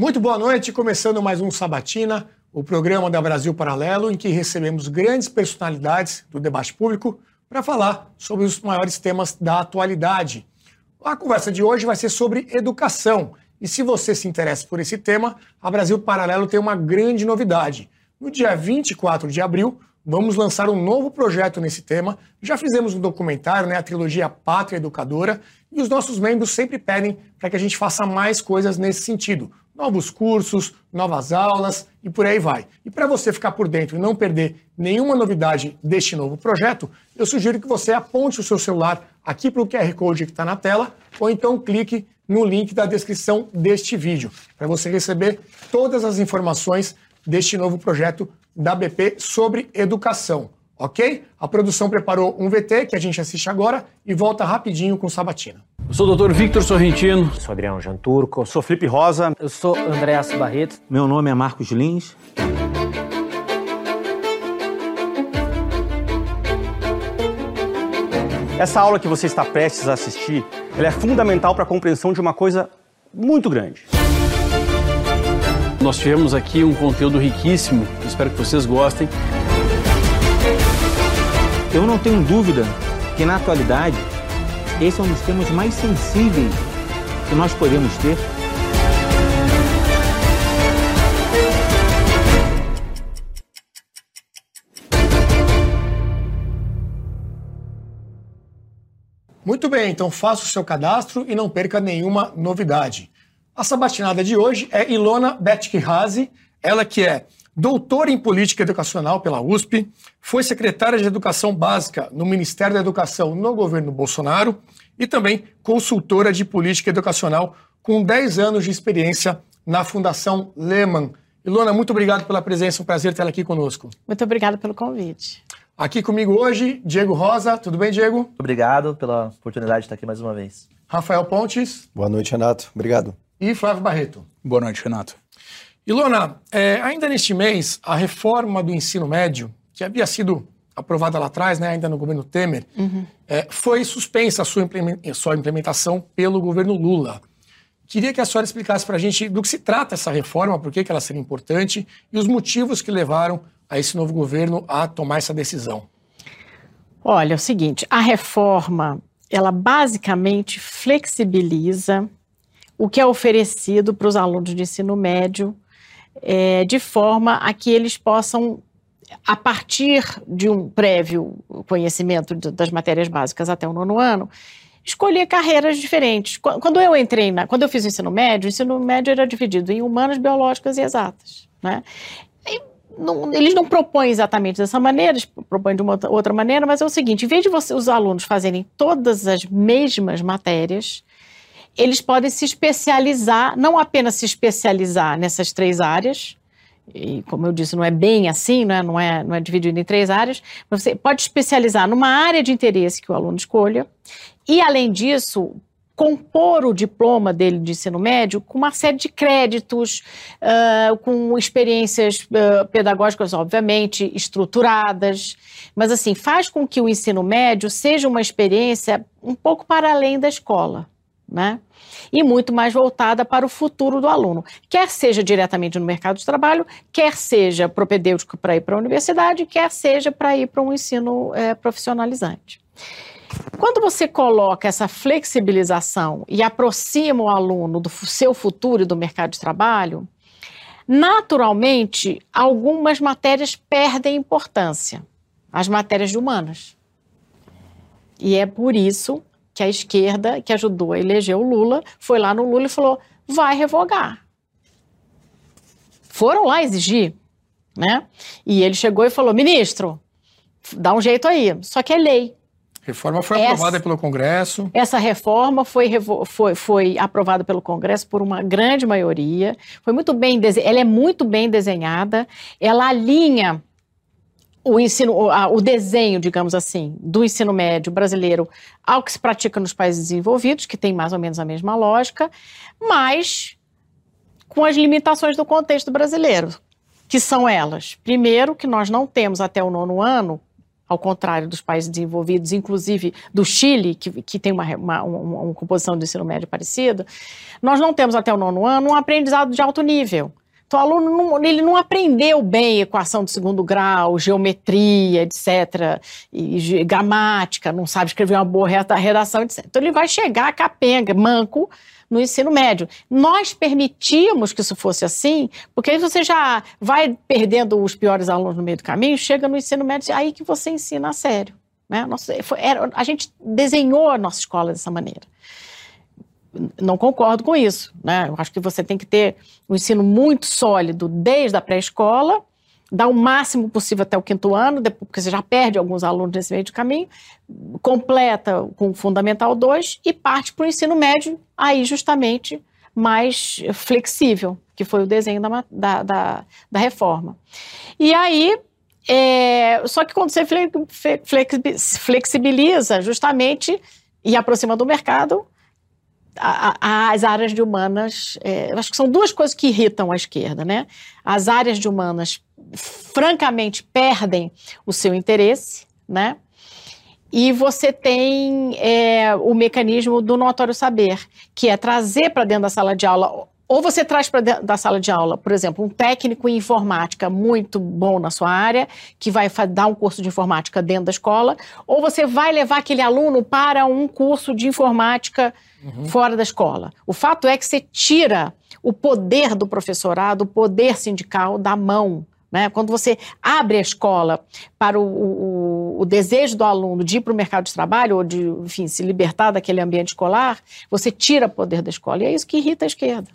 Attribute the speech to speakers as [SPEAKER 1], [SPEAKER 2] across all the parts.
[SPEAKER 1] Muito boa noite, começando mais um Sabatina, o programa da Brasil Paralelo, em que recebemos grandes personalidades do debate público para falar sobre os maiores temas da atualidade. A conversa de hoje vai ser sobre educação. E se você se interessa por esse tema, a Brasil Paralelo tem uma grande novidade. No dia 24 de abril, vamos lançar um novo projeto nesse tema. Já fizemos um documentário, né, a trilogia Pátria Educadora, e os nossos membros sempre pedem para que a gente faça mais coisas nesse sentido novos cursos, novas aulas e por aí vai. E para você ficar por dentro e não perder nenhuma novidade deste novo projeto, eu sugiro que você aponte o seu celular aqui para o QR Code que está na tela ou então clique no link da descrição deste vídeo para você receber todas as informações deste novo projeto da BP sobre educação. Ok? A produção preparou um VT que a gente assiste agora e volta rapidinho com Sabatina.
[SPEAKER 2] Eu sou o doutor Victor Sorrentino.
[SPEAKER 3] Eu sou Adriano Janturco.
[SPEAKER 4] Eu sou Felipe Rosa.
[SPEAKER 5] Eu sou Andréas Barreto.
[SPEAKER 6] Meu nome é Marcos Lins.
[SPEAKER 4] Essa aula que você está prestes a assistir, ela é fundamental para a compreensão de uma coisa muito grande.
[SPEAKER 2] Nós tivemos aqui um conteúdo riquíssimo, espero que vocês gostem.
[SPEAKER 6] Eu não tenho dúvida que na atualidade esse é um dos temas mais sensíveis que nós podemos ter.
[SPEAKER 1] Muito bem, então faça o seu cadastro e não perca nenhuma novidade. A sabatinada de hoje é Ilona Betkihazi, ela que é doutora em Política Educacional pela USP, foi secretária de Educação Básica no Ministério da Educação no governo Bolsonaro e também consultora de Política Educacional com 10 anos de experiência na Fundação Lehman. Ilona, muito obrigado pela presença, um prazer tê-la aqui conosco.
[SPEAKER 7] Muito obrigada pelo convite.
[SPEAKER 1] Aqui comigo hoje, Diego Rosa. Tudo bem, Diego?
[SPEAKER 8] Obrigado pela oportunidade de estar aqui mais uma vez.
[SPEAKER 1] Rafael Pontes.
[SPEAKER 9] Boa noite, Renato. Obrigado.
[SPEAKER 1] E Flávio Barreto.
[SPEAKER 10] Boa noite, Renato.
[SPEAKER 1] Ilona, é, ainda neste mês, a reforma do ensino médio, que havia sido aprovada lá atrás, né, ainda no governo Temer, uhum. é, foi suspensa a sua, sua implementação pelo governo Lula. Queria que a senhora explicasse para a gente do que se trata essa reforma, por que, que ela seria importante e os motivos que levaram a esse novo governo a tomar essa decisão.
[SPEAKER 7] Olha, é o seguinte, a reforma, ela basicamente flexibiliza o que é oferecido para os alunos de ensino médio é, de forma a que eles possam, a partir de um prévio conhecimento das matérias básicas até o nono ano, escolher carreiras diferentes. Quando eu entrei, na, quando eu fiz o ensino médio, o ensino médio era dividido em humanas, biológicas e exatas. Né? Não, eles não propõem exatamente dessa maneira, eles propõem de uma outra maneira, mas é o seguinte: em vez de você, os alunos fazerem todas as mesmas matérias, eles podem se especializar, não apenas se especializar nessas três áreas, e como eu disse, não é bem assim, não é, não é, não é dividido em três áreas, mas você pode especializar numa área de interesse que o aluno escolha, e além disso, compor o diploma dele de ensino médio com uma série de créditos, uh, com experiências uh, pedagógicas, obviamente, estruturadas, mas assim, faz com que o ensino médio seja uma experiência um pouco para além da escola né? E muito mais voltada para o futuro do aluno, quer seja diretamente no mercado de trabalho, quer seja propedêutico para ir para a universidade, quer seja para ir para um ensino é, profissionalizante. Quando você coloca essa flexibilização e aproxima o aluno do seu futuro e do mercado de trabalho, naturalmente algumas matérias perdem importância, as matérias de humanas. E é por isso que a esquerda, que ajudou a eleger o Lula, foi lá no Lula e falou: vai revogar. Foram lá exigir, né? E ele chegou e falou: ministro, dá um jeito aí. Só que é lei.
[SPEAKER 1] Reforma foi essa, aprovada pelo Congresso.
[SPEAKER 7] Essa reforma foi, foi, foi aprovada pelo Congresso por uma grande maioria. Foi muito bem ela é muito bem desenhada. Ela alinha o ensino, o desenho, digamos assim, do ensino médio brasileiro ao que se pratica nos países desenvolvidos, que tem mais ou menos a mesma lógica, mas com as limitações do contexto brasileiro, que são elas. Primeiro, que nós não temos até o nono ano ao contrário dos países desenvolvidos, inclusive do Chile, que, que tem uma, uma, uma, uma composição do ensino médio parecida, nós não temos até o nono ano um aprendizado de alto nível. Então, o aluno não, ele não aprendeu bem equação de segundo grau, geometria, etc., e, gramática, não sabe escrever uma boa redação, etc. Então, ele vai chegar capenga, manco, no ensino médio. Nós permitimos que isso fosse assim, porque aí você já vai perdendo os piores alunos no meio do caminho, chega no ensino médio, aí que você ensina a sério. Né? Nossa, foi, era, a gente desenhou a nossa escola dessa maneira. Não concordo com isso. Né? Eu acho que você tem que ter um ensino muito sólido desde a pré-escola dá o máximo possível até o quinto ano, porque você já perde alguns alunos nesse meio de caminho, completa com o Fundamental 2 e parte para o ensino médio, aí justamente mais flexível, que foi o desenho da, da, da, da reforma. E aí, é, só que quando você flexibiliza justamente e aproxima do mercado, as áreas de humanas, é, acho que são duas coisas que irritam a esquerda, né? As áreas de humanas, francamente, perdem o seu interesse, né? E você tem é, o mecanismo do notório saber, que é trazer para dentro da sala de aula ou você traz para da sala de aula, por exemplo, um técnico em informática muito bom na sua área, que vai dar um curso de informática dentro da escola, ou você vai levar aquele aluno para um curso de informática uhum. fora da escola. O fato é que você tira o poder do professorado, o poder sindical da mão. Né? Quando você abre a escola para o, o, o desejo do aluno de ir para o mercado de trabalho ou de, enfim, se libertar daquele ambiente escolar, você tira poder da escola. E é isso que irrita a esquerda.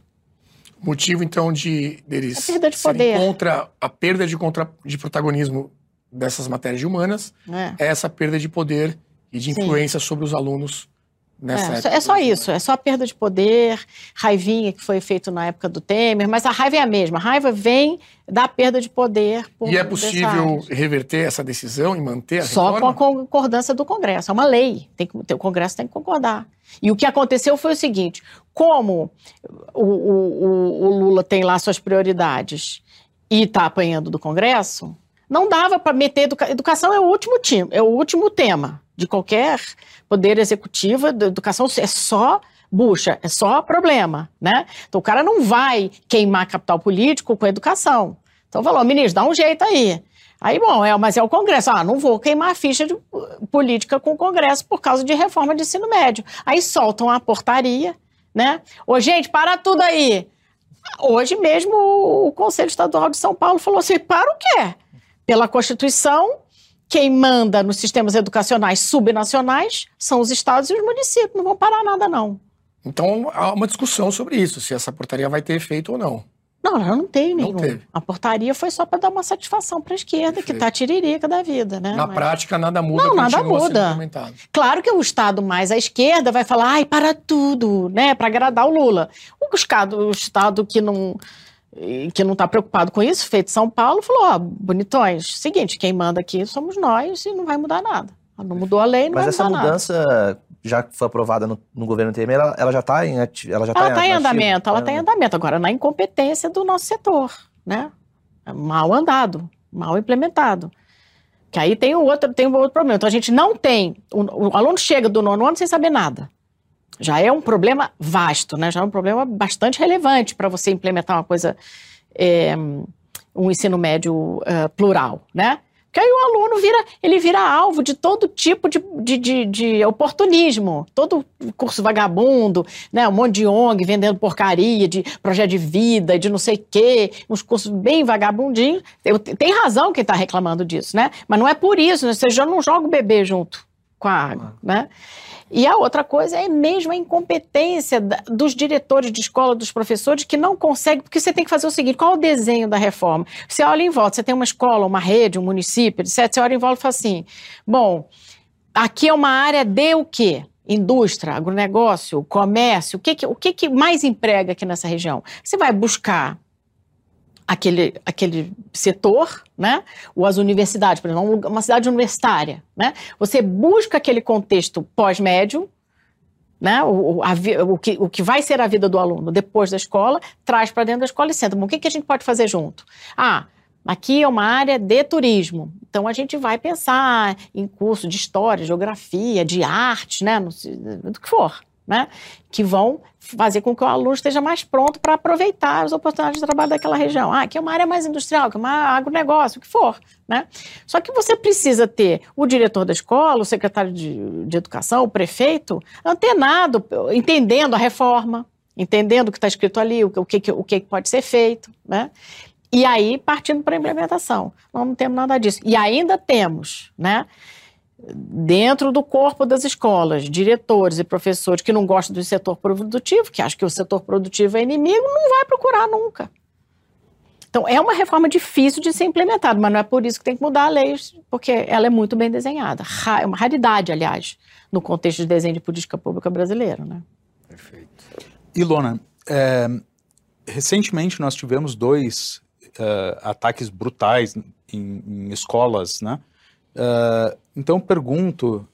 [SPEAKER 1] Motivo, então, de deles
[SPEAKER 7] a perda de poder.
[SPEAKER 1] contra a perda de, contra, de protagonismo dessas matérias humanas é. é essa perda de poder e de influência Sim. sobre os alunos Nessa
[SPEAKER 7] é, é só isso, é só a perda de poder, raivinha que foi feito na época do Temer, mas a raiva é a mesma. A raiva vem da perda de poder.
[SPEAKER 1] e é possível reverter essa decisão e manter a
[SPEAKER 7] Só
[SPEAKER 1] reforma?
[SPEAKER 7] com a concordância do Congresso. É uma lei. Tem que, o Congresso tem que concordar. E o que aconteceu foi o seguinte: como o, o, o Lula tem lá suas prioridades e está apanhando do Congresso, não dava para meter educa... educação é o último time, é o último tema de qualquer poder executivo. Educação é só bucha, é só problema, né? Então o cara não vai queimar capital político com educação. Então falou, ministro, dá um jeito aí. Aí, bom, é, mas é o Congresso. Ah, não vou queimar a ficha de política com o Congresso por causa de reforma de ensino médio. Aí soltam a portaria, né? Ô, gente, para tudo aí. Hoje mesmo o Conselho Estadual de São Paulo falou assim: para o quê? Pela Constituição, quem manda nos sistemas educacionais subnacionais são os estados e os municípios. Não vão parar nada, não.
[SPEAKER 1] Então há uma discussão sobre isso, se essa portaria vai ter efeito ou não.
[SPEAKER 7] Não, ela não tem nenhum. Não teve. A portaria foi só para dar uma satisfação para a esquerda, Perfeito. que está tiririca da vida, né?
[SPEAKER 1] Na Mas... prática, nada muda.
[SPEAKER 7] Não, nada muda. Claro que o Estado mais à esquerda vai falar, ai, para tudo, né? Para agradar o Lula. O Estado, o Estado que não que não está preocupado com isso, feito São Paulo, falou: ó, oh, bonitões, seguinte, quem manda aqui somos nós e não vai mudar nada. Não mudou a lei, não
[SPEAKER 8] Mas
[SPEAKER 7] vai
[SPEAKER 8] mudar
[SPEAKER 7] nada.
[SPEAKER 8] Mas essa mudança, já que foi aprovada no, no governo Temer, ela, ela já está em, ela já
[SPEAKER 7] tá ela tá em, em andamento, ela está em andamento. Agora, na incompetência do nosso setor, né? Mal andado, mal implementado. Que aí tem o outro, tem um outro problema. Então, a gente não tem. O, o aluno chega do nono ano sem saber nada já é um problema vasto, né? já é um problema bastante relevante para você implementar uma coisa, é, um ensino médio uh, plural, né? Porque aí o aluno vira, ele vira alvo de todo tipo de, de, de, de, oportunismo, todo curso vagabundo, né? um monte de ONG vendendo porcaria, de projeto de vida, de não sei o quê, uns cursos bem vagabundinhos. Tem razão quem está reclamando disso, né? Mas não é por isso, né? você já não joga o bebê junto com a água, né? E a outra coisa é mesmo a incompetência dos diretores de escola, dos professores, que não conseguem, porque você tem que fazer o seguinte: qual é o desenho da reforma? Você olha em volta, você tem uma escola, uma rede, um município, etc. Você olha em volta e fala assim: bom, aqui é uma área de o quê? Indústria, agronegócio, comércio, o que, que, o que, que mais emprega aqui nessa região? Você vai buscar aquele, aquele setor, né? ou as universidades, por exemplo, uma cidade universitária. Né? Você busca aquele contexto pós-médio, né? o, a, o, que, o que vai ser a vida do aluno depois da escola, traz para dentro da escola e senta. Bom, o que, que a gente pode fazer junto? Ah, Aqui é uma área de turismo. Então a gente vai pensar em curso de história, geografia, de arte, né? Do que for, né? Que vão fazer com que o aluno esteja mais pronto para aproveitar as oportunidades de trabalho daquela região. Ah, aqui é uma área mais industrial, que é uma agronegócio, o que for, né? Só que você precisa ter o diretor da escola, o secretário de, de educação, o prefeito, antenado, entendendo a reforma, entendendo o que está escrito ali, o, o, que, o que pode ser feito, né? E aí, partindo para a implementação. Não temos nada disso. E ainda temos, né? Dentro do corpo das escolas, diretores e professores que não gostam do setor produtivo, que acham que o setor produtivo é inimigo, não vai procurar nunca. Então, é uma reforma difícil de ser implementada, mas não é por isso que tem que mudar a lei, porque ela é muito bem desenhada. É uma raridade, aliás, no contexto de desenho de política pública brasileiro. Né?
[SPEAKER 3] Perfeito. Ilona, é, recentemente nós tivemos dois uh, ataques brutais em, em escolas, né? Uh, então pergunto,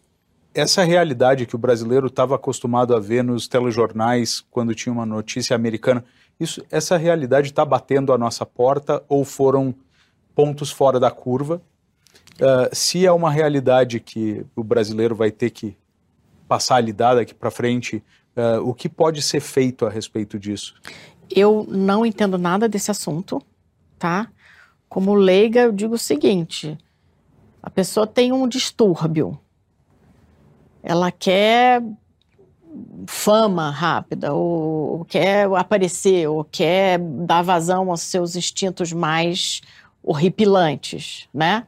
[SPEAKER 3] essa realidade que o brasileiro estava acostumado a ver nos telejornais quando tinha uma notícia americana, isso, essa realidade está batendo a nossa porta ou foram pontos fora da curva? Uh, se é uma realidade que o brasileiro vai ter que passar a lidar daqui para frente, uh, o que pode ser feito a respeito disso?
[SPEAKER 7] Eu não entendo nada desse assunto tá? Como leiga, eu digo o seguinte: a pessoa tem um distúrbio, ela quer fama rápida, ou, ou quer aparecer, ou quer dar vazão aos seus instintos mais horripilantes, né?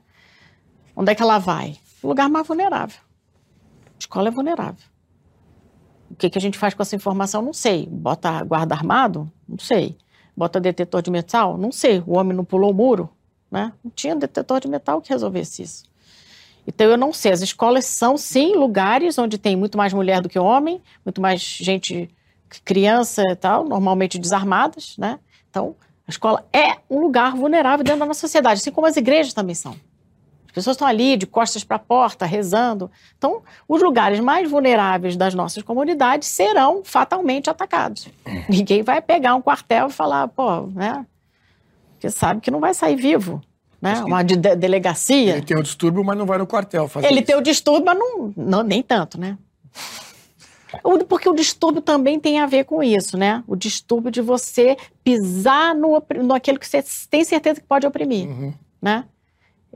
[SPEAKER 7] Onde é que ela vai? O lugar mais vulnerável. A escola é vulnerável. O que, que a gente faz com essa informação? Não sei. Bota guarda armado? Não sei. Bota detetor de metal? Não sei, o homem não pulou o muro, né? Não tinha detetor de metal que resolvesse isso. Então eu não sei, as escolas são sim lugares onde tem muito mais mulher do que homem, muito mais gente, criança e tal, normalmente desarmadas, né? Então a escola é um lugar vulnerável dentro da nossa sociedade, assim como as igrejas também são pessoas estão ali de costas para a porta, rezando. Então, os lugares mais vulneráveis das nossas comunidades serão fatalmente atacados. Ninguém vai pegar um quartel e falar, pô, né? Porque sabe que não vai sair vivo. Né? Uma de delegacia.
[SPEAKER 1] Ele tem o distúrbio, mas não vai no quartel fazer
[SPEAKER 7] Ele
[SPEAKER 1] isso.
[SPEAKER 7] tem o distúrbio, mas não, não, nem tanto, né? Porque o distúrbio também tem a ver com isso, né? O distúrbio de você pisar no, no aquilo que você tem certeza que pode oprimir, uhum. né?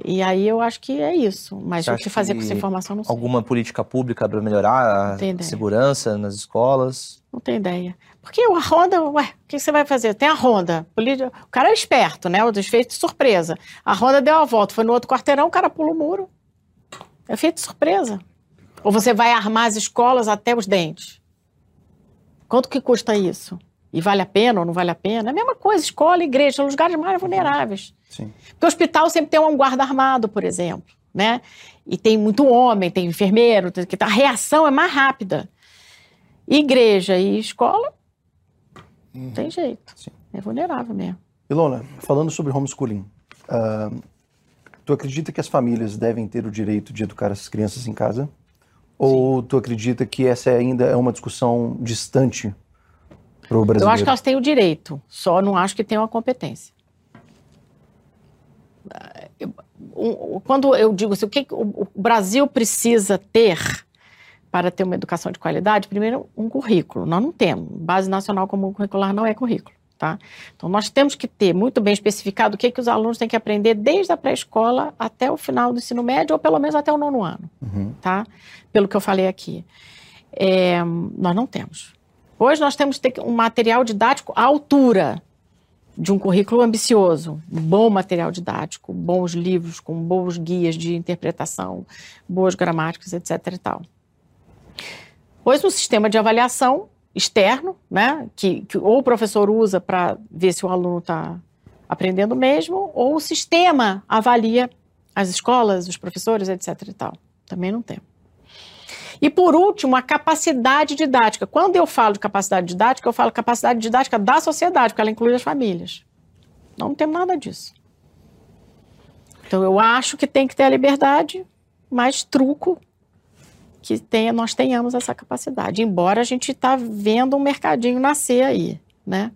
[SPEAKER 7] E aí eu acho que é isso. Mas Você o que fazer com essa informação não sei.
[SPEAKER 8] Alguma política pública para melhorar a segurança nas escolas?
[SPEAKER 7] Não tenho ideia. Porque a Ronda, ué, o que você vai fazer? Tem a Ronda. O cara é esperto, né? O desfeito de surpresa. A Ronda deu a volta, foi no outro quarteirão, o cara pula o muro. É feito de surpresa. Ou você vai armar as escolas até os dentes. Quanto que custa isso? E vale a pena ou não vale a pena? É a mesma coisa, escola, igreja, lugares mais vulneráveis. Sim. Porque o hospital sempre tem um guarda armado, por exemplo, né? E tem muito homem, tem enfermeiro, tem... a reação é mais rápida. Igreja e escola, uhum. tem jeito. Sim. É vulnerável mesmo.
[SPEAKER 9] Ilona, falando sobre homeschooling, uh, tu acredita que as famílias devem ter o direito de educar as crianças em casa? Ou Sim. tu acredita que essa ainda é uma discussão distante para o brasileiro?
[SPEAKER 7] Eu acho que elas têm o direito, só não acho que tenham a competência quando eu digo assim, o que o Brasil precisa ter para ter uma educação de qualidade, primeiro, um currículo. Nós não temos. Base Nacional Comum Curricular não é currículo. Tá? Então, nós temos que ter muito bem especificado o que, que os alunos têm que aprender desde a pré-escola até o final do ensino médio, ou pelo menos até o nono ano, uhum. tá? Pelo que eu falei aqui. É, nós não temos. Hoje nós temos que ter um material didático à altura de um currículo ambicioso, bom material didático, bons livros com bons guias de interpretação, boas gramáticas, etc. e tal. Pois um sistema de avaliação externo, né, que, que ou o professor usa para ver se o aluno está aprendendo mesmo, ou o sistema avalia as escolas, os professores, etc. e tal. Também não tem. E por último, a capacidade didática. Quando eu falo de capacidade didática, eu falo capacidade didática da sociedade, porque ela inclui as famílias. Não temos nada disso. Então eu acho que tem que ter a liberdade, mas truco que tenha, nós tenhamos essa capacidade. Embora a gente está vendo um mercadinho nascer aí, né?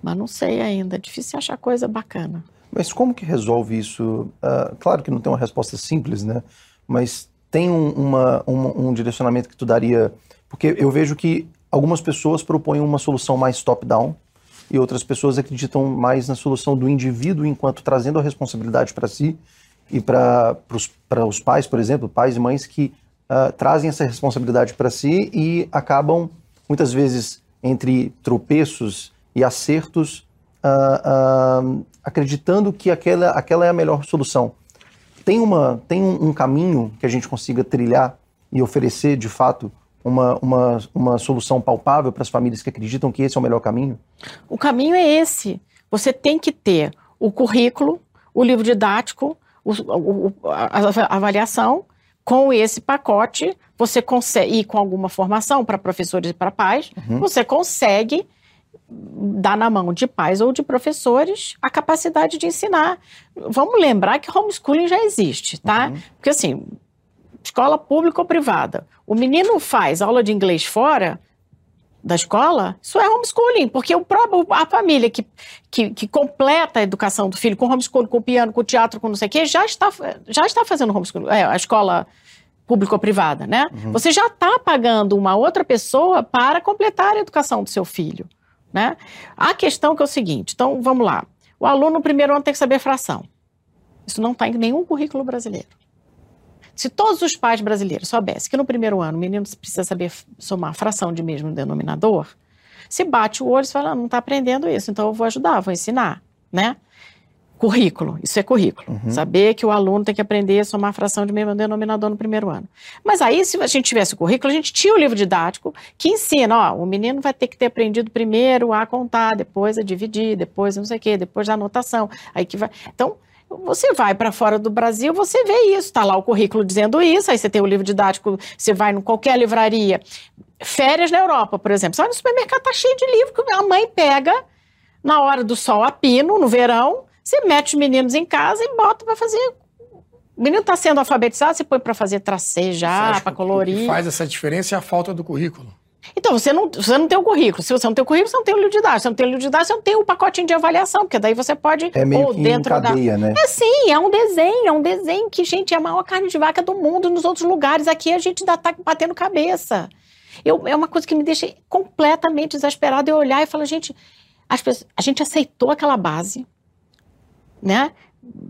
[SPEAKER 7] Mas não sei ainda, é difícil achar coisa bacana.
[SPEAKER 9] Mas como que resolve isso? Uh, claro que não tem uma resposta simples, né? Mas tem um, uma, um, um direcionamento que tu daria... Porque eu vejo que algumas pessoas propõem uma solução mais top-down e outras pessoas acreditam mais na solução do indivíduo enquanto trazendo a responsabilidade para si e para os pais, por exemplo, pais e mães que uh, trazem essa responsabilidade para si e acabam, muitas vezes, entre tropeços e acertos, uh, uh, acreditando que aquela, aquela é a melhor solução. Tem, uma, tem um, um caminho que a gente consiga trilhar e oferecer, de fato, uma, uma, uma solução palpável para as famílias que acreditam que esse é o melhor caminho?
[SPEAKER 7] O caminho é esse. Você tem que ter o currículo, o livro didático, o, a avaliação. Com esse pacote, você consegue, e com alguma formação para professores e para pais, uhum. você consegue dar na mão de pais ou de professores a capacidade de ensinar. Vamos lembrar que homeschooling já existe, tá? Uhum. Porque assim, escola pública ou privada, o menino faz aula de inglês fora da escola, isso é homeschooling, porque o próprio, a família que, que, que, completa a educação do filho com homeschooling, com piano, com teatro, com não sei o quê, já está, já está fazendo homeschooling, é, a escola pública ou privada, né? Uhum. Você já está pagando uma outra pessoa para completar a educação do seu filho. Né? A questão que é o seguinte, então vamos lá. O aluno no primeiro ano tem que saber fração. Isso não está em nenhum currículo brasileiro. Se todos os pais brasileiros soubessem que no primeiro ano o menino precisa saber somar fração de mesmo denominador, se bate o olho e fala, ah, não está aprendendo isso, então eu vou ajudar, vou ensinar, né? Currículo, isso é currículo. Uhum. Saber que o aluno tem que aprender a somar fração de mesmo denominador no primeiro ano. Mas aí, se a gente tivesse o currículo, a gente tinha o livro didático que ensina, ó, o menino vai ter que ter aprendido primeiro a contar, depois a dividir, depois não sei o quê, depois a anotação. Aí que vai. Então, você vai para fora do Brasil, você vê isso, está lá o currículo dizendo isso, aí você tem o livro didático, você vai em qualquer livraria. Férias na Europa, por exemplo. Você vai no supermercado, tá cheio de livro que a mãe pega na hora do sol a pino, no verão, você mete os meninos em casa e bota para fazer. O menino está sendo alfabetizado, você põe para fazer tracejar, para colorir. O
[SPEAKER 1] que faz essa diferença é a falta do currículo.
[SPEAKER 7] Então, você não, você não tem o currículo. Se você não tem o currículo, você não tem o livro didático. Se você não tem o livro didático, você não tem o pacotinho de avaliação, porque daí você pode.
[SPEAKER 9] É meio ou dentro cadeia, da... né?
[SPEAKER 7] É sim, é um desenho, é um desenho que, gente, é a maior carne de vaca do mundo nos outros lugares. Aqui a gente ainda está batendo cabeça. Eu, é uma coisa que me deixa completamente desesperada eu olhar e falar, gente, pessoas, a gente aceitou aquela base, né?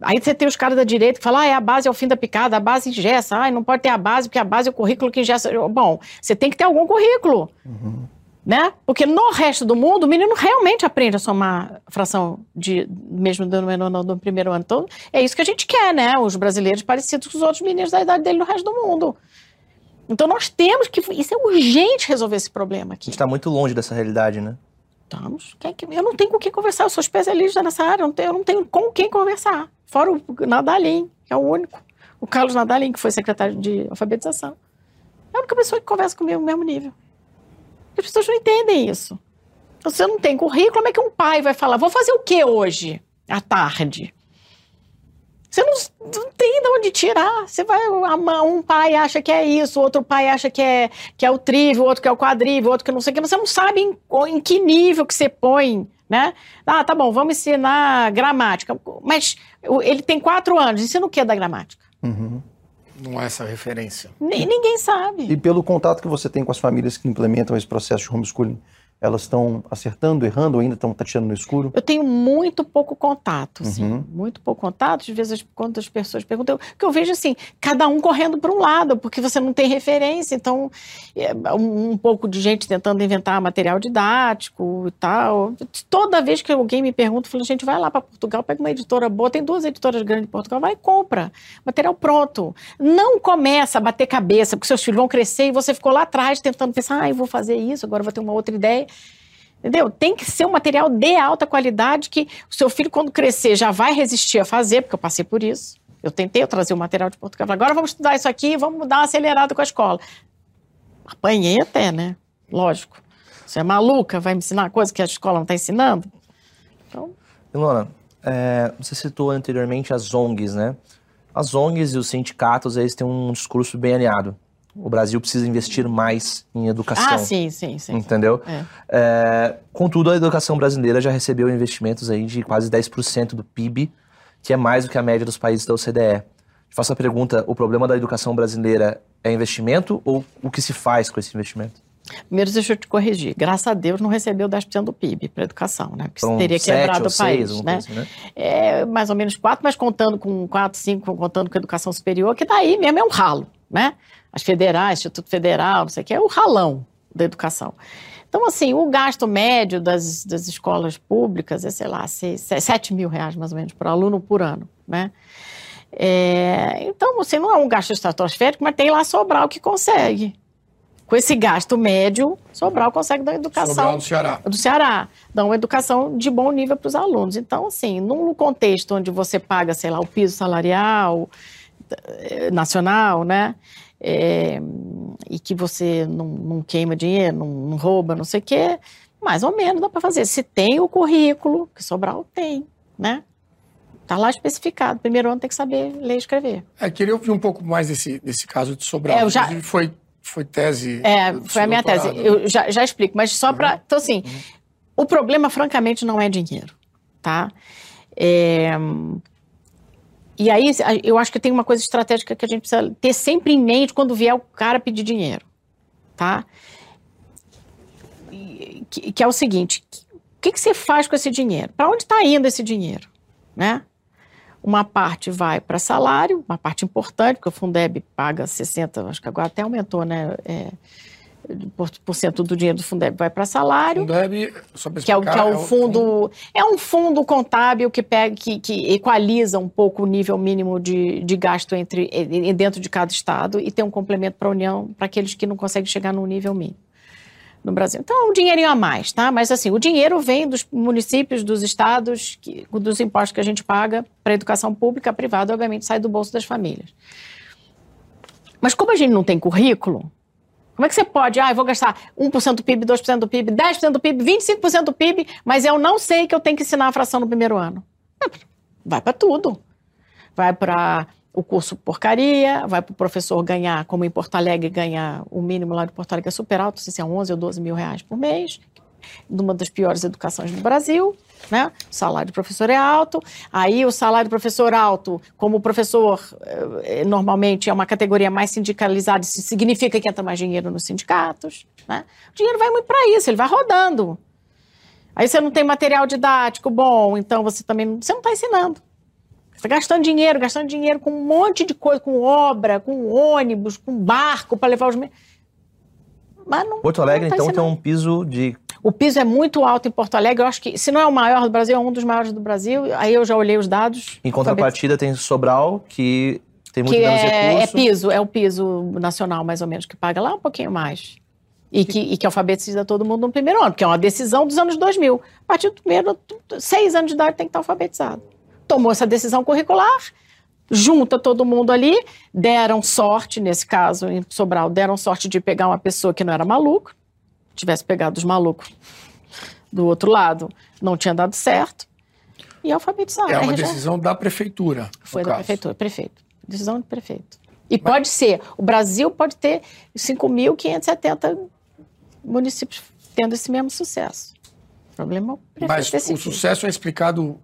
[SPEAKER 7] Aí você tem os caras da direita que falam, ah, é a base é o fim da picada, a base ingessa, ah, não pode ter a base, porque a base é o currículo que ingessa. Bom, você tem que ter algum currículo, uhum. né? Porque no resto do mundo, o menino realmente aprende a somar fração de mesmo do, no, no primeiro ano. Então, é isso que a gente quer, né? Os brasileiros parecidos com os outros meninos da idade dele no resto do mundo. Então, nós temos que... Isso é urgente resolver esse problema aqui.
[SPEAKER 8] A gente está muito longe dessa realidade, né?
[SPEAKER 7] Estamos. Eu não tenho com quem conversar, eu sou especialista nessa área, eu não tenho, eu não tenho com quem conversar. Fora o Nadalim, que é o único. O Carlos Nadalim, que foi secretário de alfabetização. É a única pessoa que conversa comigo no mesmo nível. As pessoas não entendem isso. Você não tem currículo, como é que um pai vai falar, vou fazer o que hoje, à tarde? Você não, não, tem de onde tirar. Você vai, um pai acha que é isso, outro pai acha que é, que é o trívio, outro que é o quadrívio, outro que não sei o que. Você não sabe em, em que nível que você põe, né? Ah, tá bom, vamos ensinar gramática. Mas ele tem quatro anos, ensina o que da gramática?
[SPEAKER 1] Uhum. Não é essa referência.
[SPEAKER 7] ninguém sabe.
[SPEAKER 9] E pelo contato que você tem com as famílias que implementam esse processo de homeschooling, elas estão acertando, errando ou ainda estão tateando no escuro?
[SPEAKER 7] Eu tenho muito pouco contato, assim, uhum. muito pouco contato. Às vezes, quando as pessoas perguntam, que eu vejo assim, cada um correndo para um lado, porque você não tem referência. Então, é, um, um, pouco de gente tentando inventar material didático e tal. Toda vez que alguém me pergunta, eu falo, gente, vai lá para Portugal, pega uma editora boa, tem duas editoras grandes em Portugal, vai e compra. Material pronto. Não começa a bater cabeça, porque seus filhos vão crescer e você ficou lá atrás tentando pensar, ah, eu vou fazer isso, agora vou ter uma outra ideia. Entendeu? Tem que ser um material de alta qualidade que o seu filho, quando crescer, já vai resistir a fazer, porque eu passei por isso. Eu tentei trazer o material de Portugal. Agora vamos estudar isso aqui, vamos dar uma acelerada com a escola. Apanhei até, né? Lógico. Você é maluca, vai me ensinar coisa que a escola não está ensinando?
[SPEAKER 8] Então... Ilona, é, você citou anteriormente as ONGs, né? As ONGs e os sindicatos, eles têm um discurso bem alinhado o Brasil precisa investir mais em educação.
[SPEAKER 7] Ah, sim, sim, sim.
[SPEAKER 8] Entendeu? É. É, contudo, a educação brasileira já recebeu investimentos aí de quase 10% do PIB que é mais do que a média dos países da OCDE. Faço a pergunta: o problema da educação brasileira é investimento ou o que se faz com esse investimento?
[SPEAKER 7] Primeiro, deixa eu te corrigir. Graças a Deus não recebeu 10% do PIB para educação, né? Porque
[SPEAKER 8] Foram
[SPEAKER 7] teria quebrado o país,
[SPEAKER 8] seis,
[SPEAKER 7] né?
[SPEAKER 8] alguma coisa assim, né?
[SPEAKER 7] É, mais ou menos 4, mas contando com 4, 5, contando com a educação superior, que daí mesmo é um ralo, né? As federais, Instituto Federal, não sei o que, é o ralão da educação. Então, assim, o gasto médio das, das escolas públicas é, sei lá, 6, 7 mil reais mais ou menos por aluno por ano, né? É, então, assim, não é um gasto estratosférico, mas tem lá Sobral que consegue. Com esse gasto médio, Sobral consegue dar educação
[SPEAKER 1] Sobral do Ceará.
[SPEAKER 7] do Ceará, dá uma educação de bom nível para os alunos. Então, assim, num contexto onde você paga, sei lá, o piso salarial nacional, né? É, e que você não, não queima dinheiro, não, não rouba, não sei o quê, mais ou menos dá para fazer. Se tem o currículo, que Sobral tem, né? Está lá especificado. Primeiro ano tem que saber ler e escrever.
[SPEAKER 1] É, queria ouvir um pouco mais desse, desse caso de Sobral.
[SPEAKER 7] É, eu já-
[SPEAKER 1] foi, foi tese.
[SPEAKER 7] É, foi a minha tese. Eu já, já explico, mas só para. Então, assim, o problema, francamente, não é dinheiro, tá? É, E aí, eu acho que tem uma coisa estratégica que a gente precisa ter sempre em mente quando vier o cara pedir dinheiro, tá? Que, que é o seguinte: o que, que você faz com esse dinheiro? Para onde está indo esse dinheiro, né? Uma parte vai para salário, uma parte importante, porque o Fundeb paga 60%, acho que agora até aumentou, né? É, por, cento do dinheiro do Fundeb vai para salário.
[SPEAKER 1] Fundeb, só pra
[SPEAKER 7] Que é, o, que
[SPEAKER 1] explicar,
[SPEAKER 7] é o fundo. É um fundo contábil que pega, que, que equaliza um pouco o nível mínimo de, de gasto entre, dentro de cada estado e tem um complemento para a União para aqueles que não conseguem chegar no nível mínimo no Brasil. Então, é um dinheirinho a mais, tá? Mas assim, o dinheiro vem dos municípios, dos estados, que- dos impostos que a gente paga para a educação pública, privada, obviamente, sai do bolso das famílias. Mas como a gente não tem currículo, como é que você pode, ah, eu vou gastar 1% do PIB, 2% do PIB, 10% do PIB, 25% do PIB, mas eu não sei que eu tenho que ensinar a fração no primeiro ano? Vai para tudo. Vai para o curso porcaria, vai para o professor ganhar, como em Porto Alegre, ganhar o mínimo lá de Porto Alegre é super alto, não sei se é 11 ou 12 mil reais por mês, numa das piores educações do Brasil, né? O salário do professor é alto, aí o salário do professor alto, como o professor eh, normalmente é uma categoria mais sindicalizada, isso significa que entra mais dinheiro nos sindicatos, né? O dinheiro vai muito para isso, ele vai rodando. Aí você não tem material didático bom, então você também você não está ensinando. Você está gastando dinheiro, gastando dinheiro com um monte de coisa, com obra, com ônibus, com barco para levar os. Mas não,
[SPEAKER 8] Porto Alegre,
[SPEAKER 7] não tá
[SPEAKER 8] então, tem
[SPEAKER 7] ensinando.
[SPEAKER 8] um piso de.
[SPEAKER 7] O piso é muito alto em Porto Alegre. Eu acho que, se não é o maior do Brasil, é um dos maiores do Brasil. Aí eu já olhei os dados.
[SPEAKER 8] Em contrapartida, tem Sobral, que tem muito
[SPEAKER 7] que
[SPEAKER 8] menos
[SPEAKER 7] é, é
[SPEAKER 8] recurso.
[SPEAKER 7] piso, é o piso nacional, mais ou menos, que paga lá um pouquinho mais. E que, e que alfabetiza todo mundo no primeiro ano, porque é uma decisão dos anos 2000. A partir do primeiro, seis anos de idade tem que estar alfabetizado. Tomou essa decisão curricular, junta todo mundo ali, deram sorte, nesse caso, em Sobral, deram sorte de pegar uma pessoa que não era maluco, tivesse pegado os malucos do outro lado, não tinha dado certo, e alfabetizar.
[SPEAKER 1] É uma decisão da prefeitura.
[SPEAKER 7] foi da
[SPEAKER 1] caso.
[SPEAKER 7] prefeitura, prefeito. Decisão do prefeito. E pode ser, o Brasil pode ter 5.570 municípios tendo esse mesmo sucesso. O problema é o prefeito
[SPEAKER 1] Mas o sucesso é explicado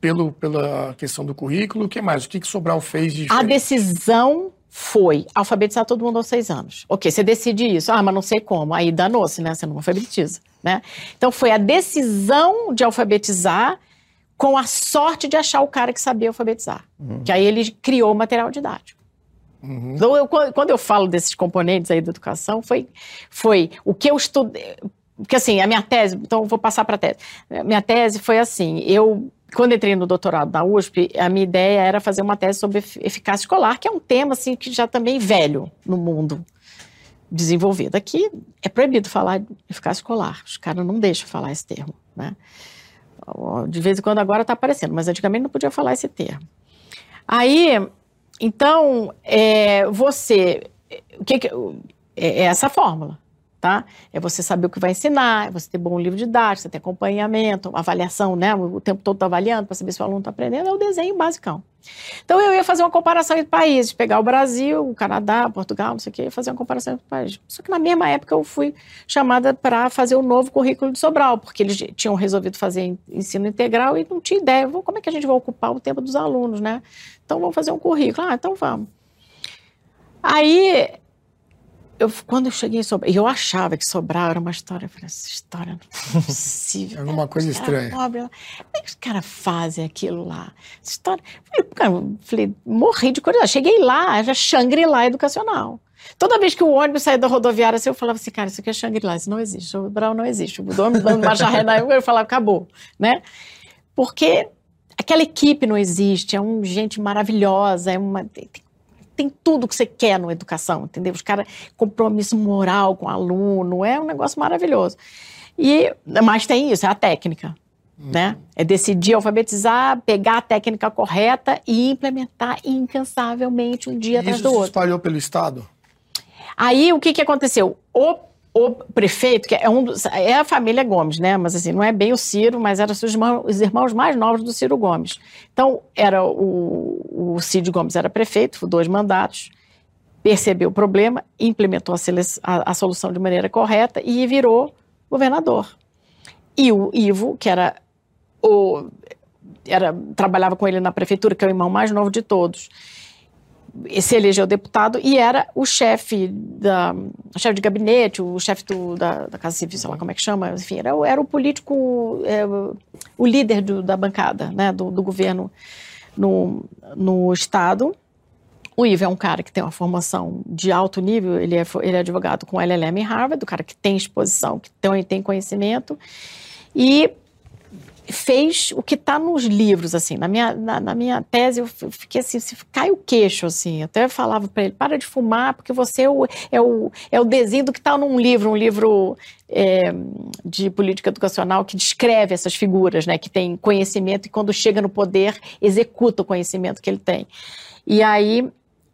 [SPEAKER 1] pelo, pela questão do currículo. O que mais? O que, que Sobral fez de
[SPEAKER 7] A
[SPEAKER 1] diferente?
[SPEAKER 7] decisão foi alfabetizar todo mundo aos seis anos. Ok, você decide isso. Ah, mas não sei como. Aí danou-se, né? Você não alfabetiza, né? Então foi a decisão de alfabetizar com a sorte de achar o cara que sabia alfabetizar. Que aí ele criou o material didático. Então, eu- quando quando eu falo desses componentes aí da educação, foi, foi o que eu estudei. Porque, assim, a minha tese, então eu vou passar para a tese. A minha tese foi assim: eu, quando entrei no doutorado na USP, a minha ideia era fazer uma tese sobre efi- eficácia escolar, que é um tema, assim, que já também velho no mundo desenvolvido. Aqui é proibido falar eficácia escolar, os caras não deixam falar esse termo, né? De vez em quando agora está aparecendo, mas antigamente não podia falar esse termo. Aí, então, é, você. O que que- é, é essa fórmula, Tá? É você saber o que vai ensinar, é você ter bom livro didático, você ter acompanhamento, avaliação, né? O tempo todo tá avaliando para saber se o aluno está aprendendo, é o desenho basicão. Então eu ia fazer uma comparação entre países, pegar o Brasil, o Canadá, Portugal, não sei o quê, fazer uma comparação entre países. Só que na mesma época eu fui chamada para fazer o novo currículo de Sobral, porque eles tinham resolvido fazer ensino integral e não tinha ideia, como é que a gente vai ocupar o tempo dos alunos, né? Então vamos fazer um currículo. Ah, então vamos. Aí eu, quando eu cheguei em Sobral, eu achava que Sobral era uma história, eu falei, essa história não é possível.
[SPEAKER 1] Alguma coisa estranha.
[SPEAKER 7] Pobre. Como é que os caras fazem aquilo lá? Essa história. Falei, cara, falei, morri de curiosidade. Cheguei lá, era Shangri-La educacional. Toda vez que o ônibus saía da rodoviária, assim, eu falava assim, cara, isso aqui é Shangri-La, isso não existe, Sobral não existe. O dando marcha ré na eu falava, acabou, né? Porque aquela equipe não existe, é um gente maravilhosa, é uma tem, tem tudo que você quer na educação, entendeu? Os caras, compromisso moral com o aluno, é um negócio maravilhoso. E, mas tem isso, é a técnica. Né? É decidir alfabetizar, pegar a técnica correta e implementar incansavelmente um dia
[SPEAKER 1] E
[SPEAKER 7] atrás
[SPEAKER 1] isso
[SPEAKER 7] do
[SPEAKER 1] se
[SPEAKER 7] outro.
[SPEAKER 1] espalhou pelo Estado?
[SPEAKER 7] Aí o que, que aconteceu? O, o prefeito, que é um dos, é a família Gomes, né? Mas assim, não é bem o Ciro, mas eram os irmãos, os irmãos mais novos do Ciro Gomes. Então, era o, o Cid Gomes era prefeito, dois mandatos, percebeu o problema, implementou a, sele- a- a solução de maneira correta e virou governador. E o Ivo, que era o era, trabalhava com ele na prefeitura, que é o irmão mais novo de todos, se elegeu deputado e era o chefe da o chefe de gabinete, o chefe do- da, da Casa Civil, sei lá como é que chama, enfim, era, era o político, é, o- líder do- da bancada, né, do, do governo no, no estado. O Ivo é um cara que tem uma formação de alto nível, ele é, ele é advogado com LLM em Harvard, o cara que tem exposição, que tem, tem conhecimento, e fez o que está nos livros, assim, na minha, na, na minha tese eu fiquei assim, se cai o queixo, assim, até falava para ele, para de fumar, porque você é o, é o, é o desenho do que está num livro, um livro é, de política educacional que descreve essas figuras, né, que tem conhecimento e quando chega no poder executa o conhecimento que ele tem. E aí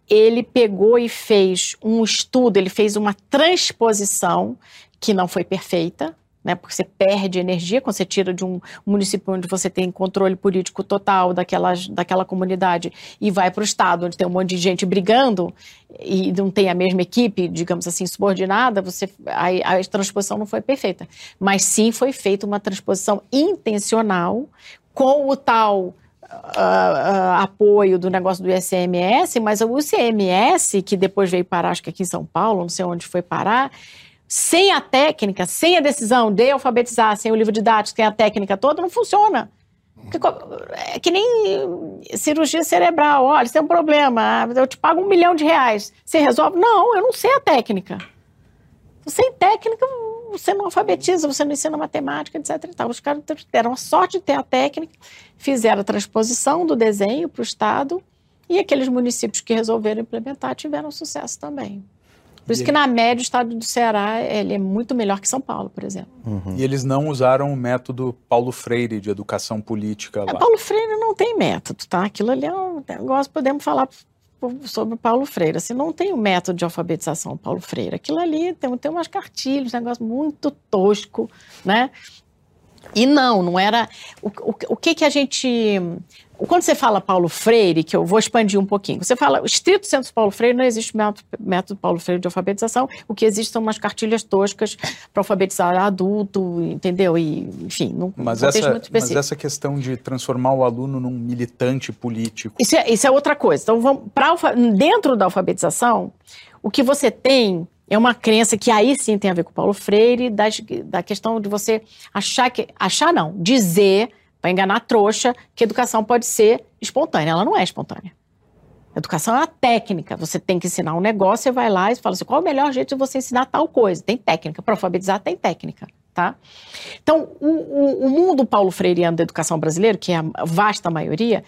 [SPEAKER 7] ele pegou e fez um estudo, ele fez uma transposição que não foi perfeita, né, porque você perde energia quando você tira de um município onde você tem controle político total daquelas, daquela comunidade e vai para o estado onde tem um monte de gente brigando e não tem a mesma equipe, digamos assim, subordinada, você, a, a transposição não foi perfeita. Mas sim foi feita uma transposição intencional com o tal ah, ah, apoio do negócio do ICMS, mas o ICMS, que depois veio parar, acho que aqui em São Paulo, não sei onde foi parar, sem a técnica, sem a decisão de alfabetizar, sem o livro didático, sem a técnica toda, não funciona. É que nem cirurgia cerebral. Olha, você tem um problema, eu te pago um milhão de reais. Você resolve? Não, eu não sei a técnica. Sem técnica, você não alfabetiza, você não ensina matemática, etc. E. Os caras deram a sorte de ter a técnica, fizeram a transposição do desenho para o Estado e aqueles municípios que resolveram implementar tiveram sucesso também. Por isso que, na média, o estado do Ceará ele é muito melhor que São Paulo, por exemplo.
[SPEAKER 3] E eles não usaram o método Paulo Freire de educação política
[SPEAKER 7] É,
[SPEAKER 3] lá.
[SPEAKER 7] Paulo Freire não tem método, tá? Aquilo ali é um negócio, podemos falar sobre o Paulo Freire. Assim, não tem o método de alfabetização Paulo Freire. Aquilo ali tem, tem umas cartilhas, um negócio muito tosco, né? E não, não era. O, o, o que que a gente. Quando você fala Paulo Freire, que eu vou expandir um pouquinho, você fala, estrito senso Paulo Freire, não existe método, Paulo Freire de alfabetização, o que existe são umas cartilhas toscas para alfabetizar adulto, entendeu? E, enfim, num
[SPEAKER 3] Mas
[SPEAKER 7] contexto
[SPEAKER 3] essa,
[SPEAKER 7] muito
[SPEAKER 3] mas
[SPEAKER 7] específico.
[SPEAKER 3] essa questão de transformar o aluno num militante político.
[SPEAKER 7] Isso é, isso é outra coisa. Então, vamos, pra dentro da alfabetização, o que você tem é uma crença que aí sim tem a ver com Paulo Freire, das- da questão de você achar que. Achar não, dizer, para enganar a trouxa, que educação pode ser espontânea. Ela não é espontânea. Educação é uma técnica. Você tem que ensinar um negócio, você vai lá e fala assim: qual é o melhor jeito de você ensinar tal coisa? Tem técnica. Para alfabetizar, tem técnica. Tá? Então, o, o, o mundo paulo freireano da educação brasileira, que é a vasta maioria,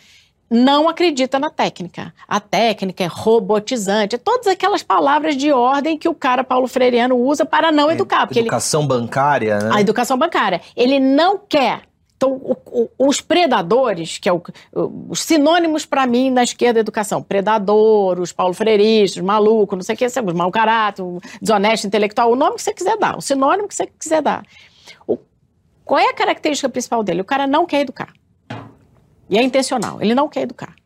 [SPEAKER 7] não acredita na técnica. A técnica é robotizante, é todas aquelas palavras de ordem que o cara paulo freireano usa para não educar. Porque ele,
[SPEAKER 8] Educação bancária, né?
[SPEAKER 7] a educação bancária. Ele não quer Então, o, o, os predadores, que é o, os sinônimos para mim na esquerda da educação, predador, os Paulo Freiristas, maluco, não sei o que, os mau caráter, desonesto intelectual, o nome que você quiser dar, o sinônimo que você quiser dar. Qual é a característica principal dele? O cara não quer educar. E é intencional, ele não quer educar.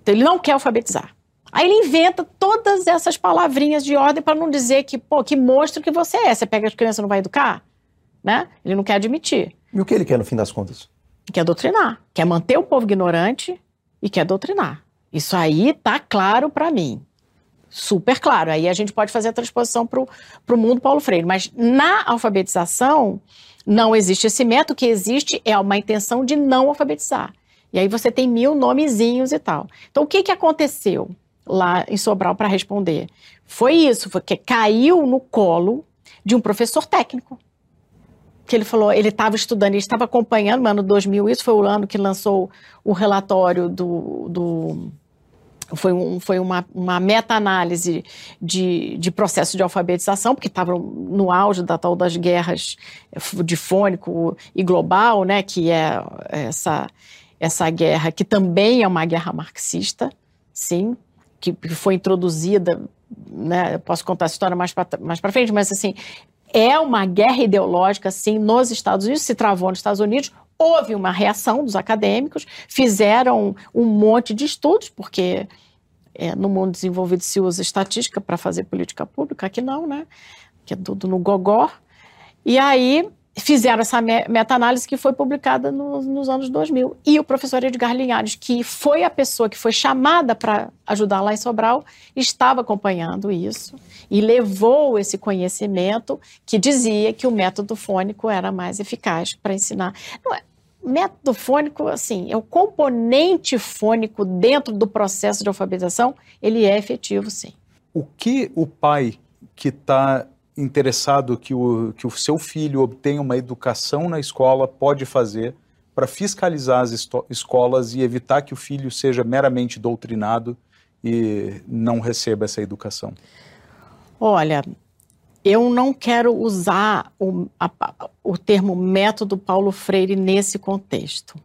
[SPEAKER 7] Então, ele não quer alfabetizar. Aí ele inventa todas essas palavrinhas de ordem para não dizer que, pô, que monstro que você é. Você pega as crianças e não vai educar? Né? Ele não quer admitir.
[SPEAKER 9] E o que ele quer no fim das contas?
[SPEAKER 7] Quer doutrinar. Quer manter o povo ignorante e quer doutrinar. Isso aí tá claro para mim. Super claro. Aí a gente pode fazer a transposição para o mundo Paulo Freire. Mas na alfabetização, não existe esse método. O que existe é uma intenção de não alfabetizar. E aí você tem mil nomezinhos e tal. Então, o que, que aconteceu lá em Sobral para responder? Foi isso, foi que caiu no colo de um professor técnico que ele falou, ele estava estudando, ele estava acompanhando no ano 2000, isso foi o ano que lançou o relatório do, do foi, um, foi uma, uma meta-análise de, de processo de alfabetização, porque estava no auge da tal das guerras de fônico e global, né, que é essa, essa guerra, que também é uma guerra marxista, sim, que, que foi introduzida, né, posso contar essa história mais para mais frente, mas assim, é uma guerra ideológica, sim, nos Estados Unidos, se travou nos Estados Unidos. Houve uma reação dos acadêmicos, fizeram um monte de estudos, porque é, no mundo desenvolvido se usa estatística para fazer política pública, aqui não, né? Que é tudo no gogó. E aí fizeram essa meta-análise que foi publicada no, nos anos 2000. E o professor Edgar Linhares, que foi a pessoa que foi chamada para ajudar lá em Sobral, estava acompanhando isso e levou esse conhecimento que dizia que o método fônico era mais eficaz para ensinar. Não é, método fônico, assim, é o componente fônico dentro do processo de alfabetização, ele é efetivo, sim.
[SPEAKER 3] O que o pai que está interessado que o, que o seu filho obtenha uma educação na escola pode fazer para fiscalizar as escolas e evitar que o filho seja meramente doutrinado e não receba essa educação?
[SPEAKER 7] Olha, eu não quero usar o, a, o termo método Paulo Freire nesse contexto.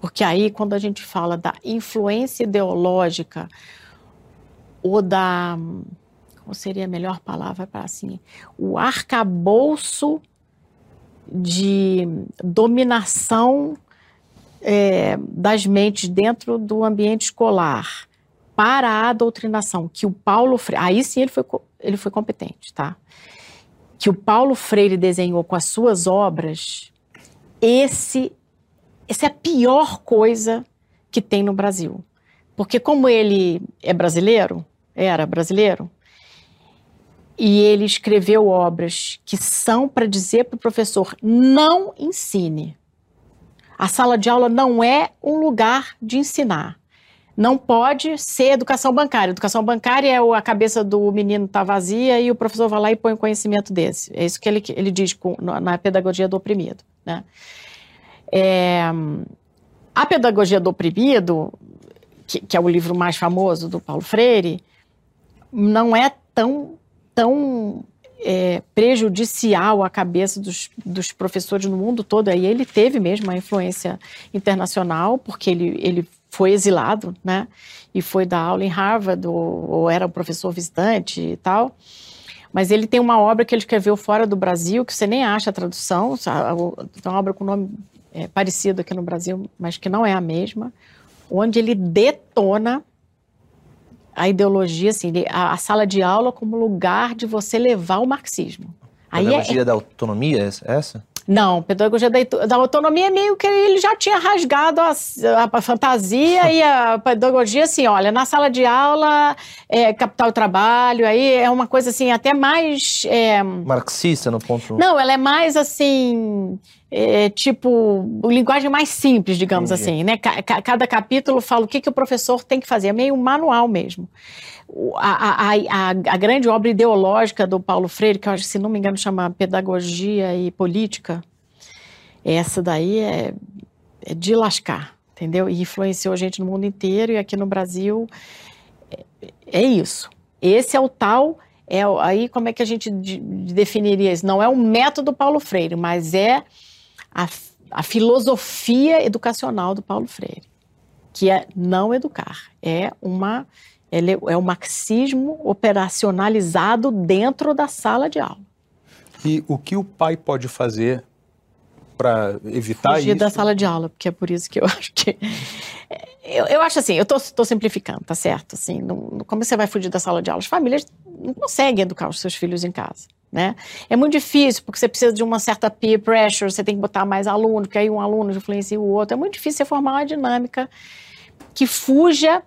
[SPEAKER 7] Porque aí, quando a gente fala da influência ideológica ou da qual seria a melhor palavra para assim, o arcabouço de dominação é, das mentes dentro do ambiente escolar para a doutrinação, que o Paulo Freire, aí sim ele foi, ele foi competente, tá? Que o Paulo Freire desenhou com as suas obras, esse, essa é a pior coisa que tem no Brasil. Porque como ele é brasileiro, era brasileiro, e ele escreveu obras que são para dizer para o professor: não ensine. A sala de aula não é um lugar de ensinar. Não pode ser educação bancária. Educação bancária é a cabeça do menino está vazia e o professor vai lá e põe o conhecimento desse. É isso que ele, ele diz com, na pedagogia do oprimido. Né? É, a pedagogia do oprimido, que, que é o livro mais famoso do Paulo Freire, não é tão tão é, prejudicial à cabeça dos, dos, professores no mundo todo. Aí ele teve mesmo uma influência internacional, porque ele, ele foi exilado, né? E foi dar aula em Harvard, ou, ou era um professor visitante e tal. Mas ele tem uma obra que ele escreveu fora do Brasil, que você nem acha a tradução, é uma obra com nome é, parecido aqui no Brasil, mas que não é a mesma, onde ele detona a ideologia, assim, a, a, sala de aula como lugar de você levar o marxismo.
[SPEAKER 8] A pedagogia é, da autonomia, é essa?
[SPEAKER 7] Não, pedagogia da, da autonomia é meio que ele já tinha rasgado a, a, a fantasia e a pedagogia, assim, olha, na sala de aula, é, capital trabalho, aí é uma coisa, assim, até mais... É,
[SPEAKER 8] Marxista no ponto...
[SPEAKER 7] Não, ela é mais, assim, é, tipo, linguagem mais simples, digamos Entendi. assim, né? Cada capítulo fala o que, que o professor tem que fazer, é meio um manual mesmo. A, a, a, grande obra ideológica do Paulo Freire, que eu acho, se não me engano, chama Pedagogia e Política, essa daí é, é de lascar, entendeu? E influenciou a gente no mundo inteiro e aqui no Brasil é, é isso. Esse é o tal, é aí como é que a gente de, definiria isso? Não é o método Paulo Freire, mas é a, a filosofia educacional do Paulo Freire, que é não educar, é uma ele é o marxismo operacionalizado dentro da sala de aula.
[SPEAKER 3] E o que o pai pode fazer para evitar
[SPEAKER 7] Fugir
[SPEAKER 3] isso?
[SPEAKER 7] da sala de aula, porque é por isso que eu acho que. Eu, eu acho assim, eu estou simplificando, tá certo? Assim, não, como você vai fugir da sala de aula? As famílias não conseguem educar os seus filhos em casa. Né? É muito difícil, porque você precisa de uma certa peer pressure, você tem que botar mais aluno, porque aí um aluno influencia o outro. É muito difícil você formar uma dinâmica que fuja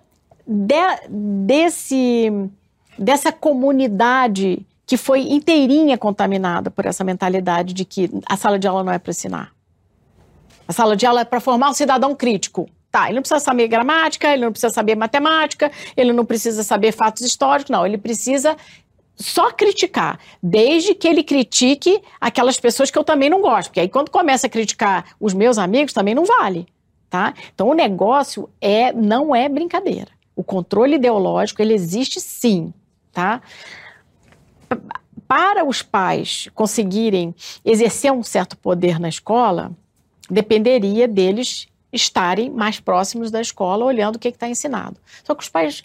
[SPEAKER 7] de- desse, dessa comunidade que foi inteirinha contaminada por essa mentalidade de que a sala de aula não é para ensinar. A sala de aula é para formar um cidadão crítico. Tá, ele não precisa saber gramática, ele não precisa saber matemática, ele não precisa saber fatos históricos, não. Ele precisa só criticar, desde que ele critique aquelas pessoas que eu também não gosto. Porque aí, quando começa a criticar os meus amigos, também não vale. Tá? Então, o negócio é não é brincadeira. O controle ideológico, ele existe sim. Tá? Para os pais conseguirem exercer um certo poder na escola, dependeria deles estarem mais próximos da escola, olhando o que está ensinado. Só que os pais,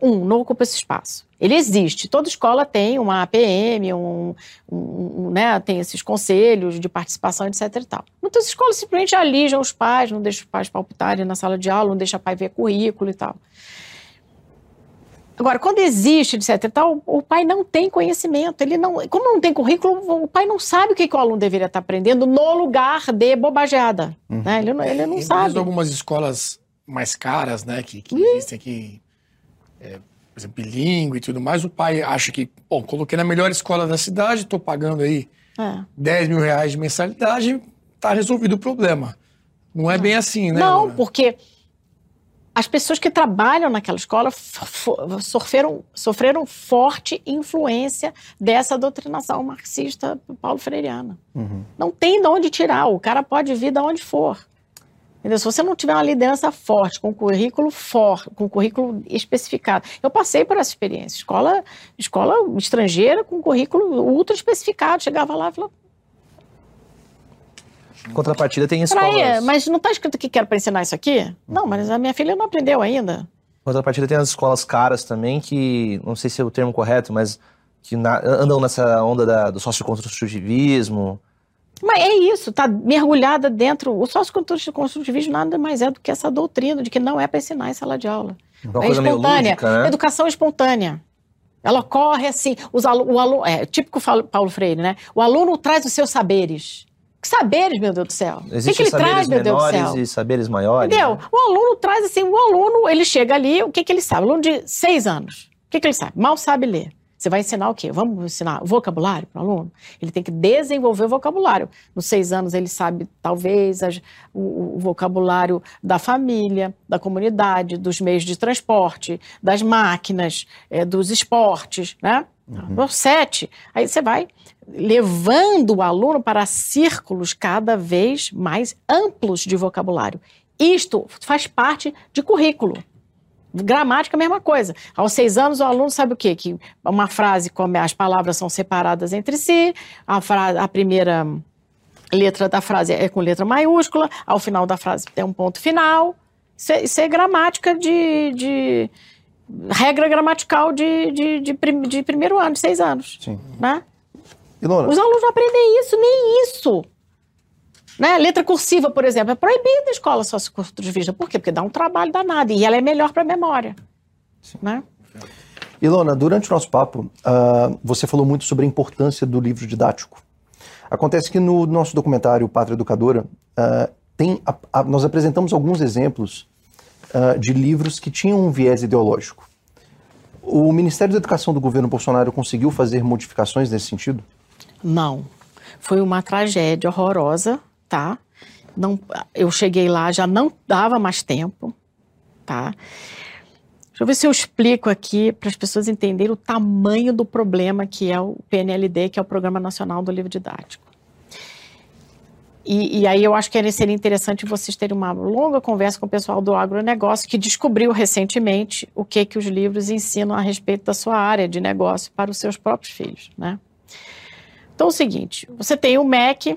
[SPEAKER 7] um, não ocupam esse espaço. Ele existe. Toda escola tem uma APM, um, um- um, né, tem esses conselhos de participação, etc. E tal. Muitas escolas simplesmente alijam os pais, não deixam os pais palpitarem na sala de aula, não deixa o pai ver currículo e tal. Agora, quando existe, etc. tal, o pai não tem conhecimento. Ele não, como não tem currículo, o pai não sabe o que, que o aluno deveria estar aprendendo no lugar de bobageada. Né? Ele, não- ele não
[SPEAKER 1] E
[SPEAKER 7] sabe.
[SPEAKER 1] algumas escolas mais caras, né, que, que existem aqui, é, por exemplo, bilíngue e tudo mais, o pai acha que, bom, coloquei na melhor escola da cidade, estou pagando aí
[SPEAKER 7] É.
[SPEAKER 1] 10 mil reais de mensalidade, tá resolvido o problema. Não é bem assim, né?
[SPEAKER 7] Não,
[SPEAKER 1] Laura?
[SPEAKER 7] porque as pessoas que trabalham naquela escola sofreram, sofreram forte influência dessa doutrinação marxista paulo freiriana. Não tem de onde tirar, o cara pode vir de onde for. Entendeu? Se você não tiver uma liderança forte, com currículo forte, com currículo especificado. Eu passei por essa experiência. Escola, escola estrangeira com currículo ultra especificado. Chegava lá e falava,
[SPEAKER 8] Em contrapartida, tem
[SPEAKER 7] Peraí,
[SPEAKER 8] escolas.
[SPEAKER 7] mas não está escrito que quero para ensinar isso aqui? Não, mas a minha filha não aprendeu ainda.
[SPEAKER 8] Em contrapartida, tem as escolas caras também, que não sei se é o termo correto, mas que na- andam nessa onda da- do socioconstrutivismo.
[SPEAKER 7] Mas é isso, tá mergulhada dentro. O socioconstrutivismo nada mais é do que essa doutrina de que não é para ensinar em sala de aula.
[SPEAKER 8] Uma
[SPEAKER 7] é
[SPEAKER 8] coisa meio
[SPEAKER 7] espontânea.
[SPEAKER 8] lúdica, né?
[SPEAKER 7] Educação espontânea. Ela ocorre assim. Os alu o aluno, é típico Paulo Freire, né? O aluno traz os seus saberes. Que saberes, meu Deus do céu? o que,
[SPEAKER 8] Existem
[SPEAKER 7] que ele
[SPEAKER 8] saberes
[SPEAKER 7] traz, meu Deus do céu?
[SPEAKER 8] e saberes maiores.
[SPEAKER 7] Entendeu?
[SPEAKER 8] né?
[SPEAKER 7] O aluno traz assim, o aluno, ele chega ali, o que, que ele sabe? O aluno de seis anos, o que, que ele sabe? Mal sabe ler. Você vai ensinar o quê? Vamos ensinar vocabulário para o aluno? Ele tem que desenvolver o vocabulário. Nos seis anos, ele sabe, talvez, as- o, o vocabulário da família, da comunidade, dos meios de transporte, das máquinas, eh, dos esportes, né? Aos Sete. Aí você vai levando o aluno para círculos cada vez mais amplos de vocabulário. Isto faz parte de currículo. Gramática, a mesma coisa. Aos seis anos, o aluno sabe o quê? Que uma frase, como as palavras são separadas entre si, a, a primeira letra da frase é com letra maiúscula, ao final da frase tem um ponto final. Isso é, isso é gramática de, de- regra gramatical de, de, de, prim- de primeiro ano, de seis anos.
[SPEAKER 9] Sim.
[SPEAKER 7] Né?
[SPEAKER 9] Ilona,
[SPEAKER 7] Os alunos não aprendem isso, nem isso. Né? Letra cursiva, por exemplo, é proibida na escola socioculturalista. Por quê? Porque dá um trabalho danado e ela é melhor para a memória. Né?
[SPEAKER 9] Ilona, durante o nosso papo, ah, você falou muito sobre a importância do livro didático. Acontece que no nosso documentário Pátria Educadora, ah, tem a- a- nós apresentamos alguns exemplos ah, de livros que tinham um viés ideológico. O Ministério da Educação do governo Bolsonaro conseguiu fazer modificações nesse sentido?
[SPEAKER 7] Não. Foi uma tragédia horrorosa, tá? Não, eu cheguei lá, já não dava mais tempo, tá? Deixa eu ver se eu explico aqui para as pessoas entenderem o tamanho do problema que é o PNLD, que é o Programa Nacional do Livro Didático. E, e aí eu acho que seria interessante vocês terem uma longa conversa com o pessoal do agronegócio que descobriu recentemente o que que os livros ensinam a respeito da sua área de negócio para os seus próprios filhos, né? Então é o seguinte, você tem o MEC,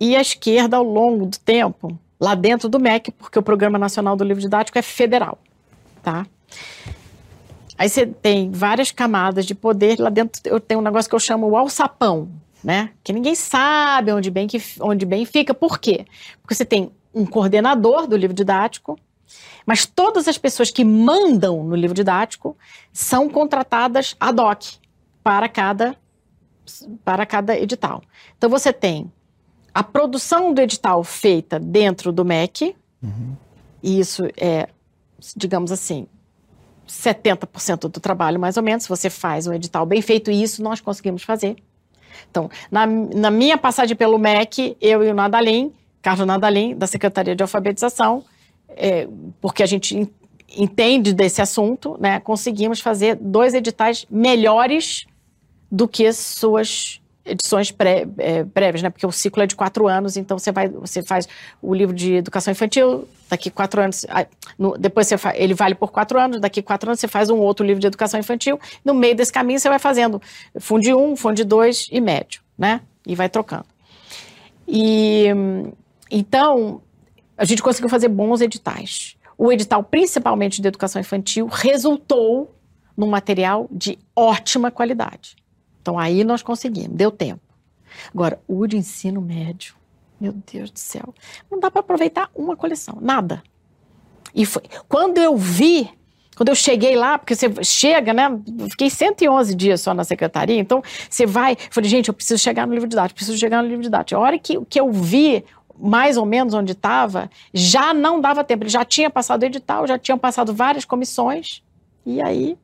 [SPEAKER 7] E a esquerda, ao longo do tempo, lá dentro do MEC, porque o Programa Nacional do Livro Didático é federal, tá? Aí você tem várias camadas de poder, lá dentro eu tenho um negócio que eu chamo o alçapão, né? Que ninguém sabe onde bem, que, onde bem fica. Por quê? Porque você tem um coordenador do livro didático, mas todas as pessoas que mandam no livro didático são contratadas ad hoc para cada, para cada edital. Então você tem a produção do edital feita dentro do MEC, e isso é, digamos assim, 70% do trabalho, mais ou menos. Se você faz um edital bem feito, e isso nós conseguimos fazer. Então, na, na minha passagem pelo MEC, eu e o Nadalim, Carlos Nadalim, da Secretaria de Alfabetização, é, porque a gente en- entende desse assunto, né, conseguimos fazer dois editais melhores do que suas edições pré- é, prévias, né? Porque o ciclo é de quatro anos, então você vai, você faz o livro de educação infantil, daqui quatro anos, no- depois você fa- ele vale por quatro anos, daqui quatro anos você faz um outro livro de educação infantil, no meio desse caminho você vai fazendo fundo um, fundo dois e médio, né? E vai trocando. E então a gente conseguiu fazer bons editais. O edital, principalmente de educação infantil, resultou num material de ótima qualidade. Então aí nós conseguimos, deu tempo. Agora, o de ensino médio, meu Deus do céu, não dá para aproveitar uma coleção, nada. E foi quando eu vi, quando eu cheguei lá, porque você chega, né? Fiquei 111 dias só na secretaria, então você vai, falei, gente, eu preciso chegar no livro didático, preciso chegar no livro didático. A hora que, que eu vi mais ou menos onde estava, já não dava tempo. Ele já tinha passado o edital, já tinham passado várias comissões, e aí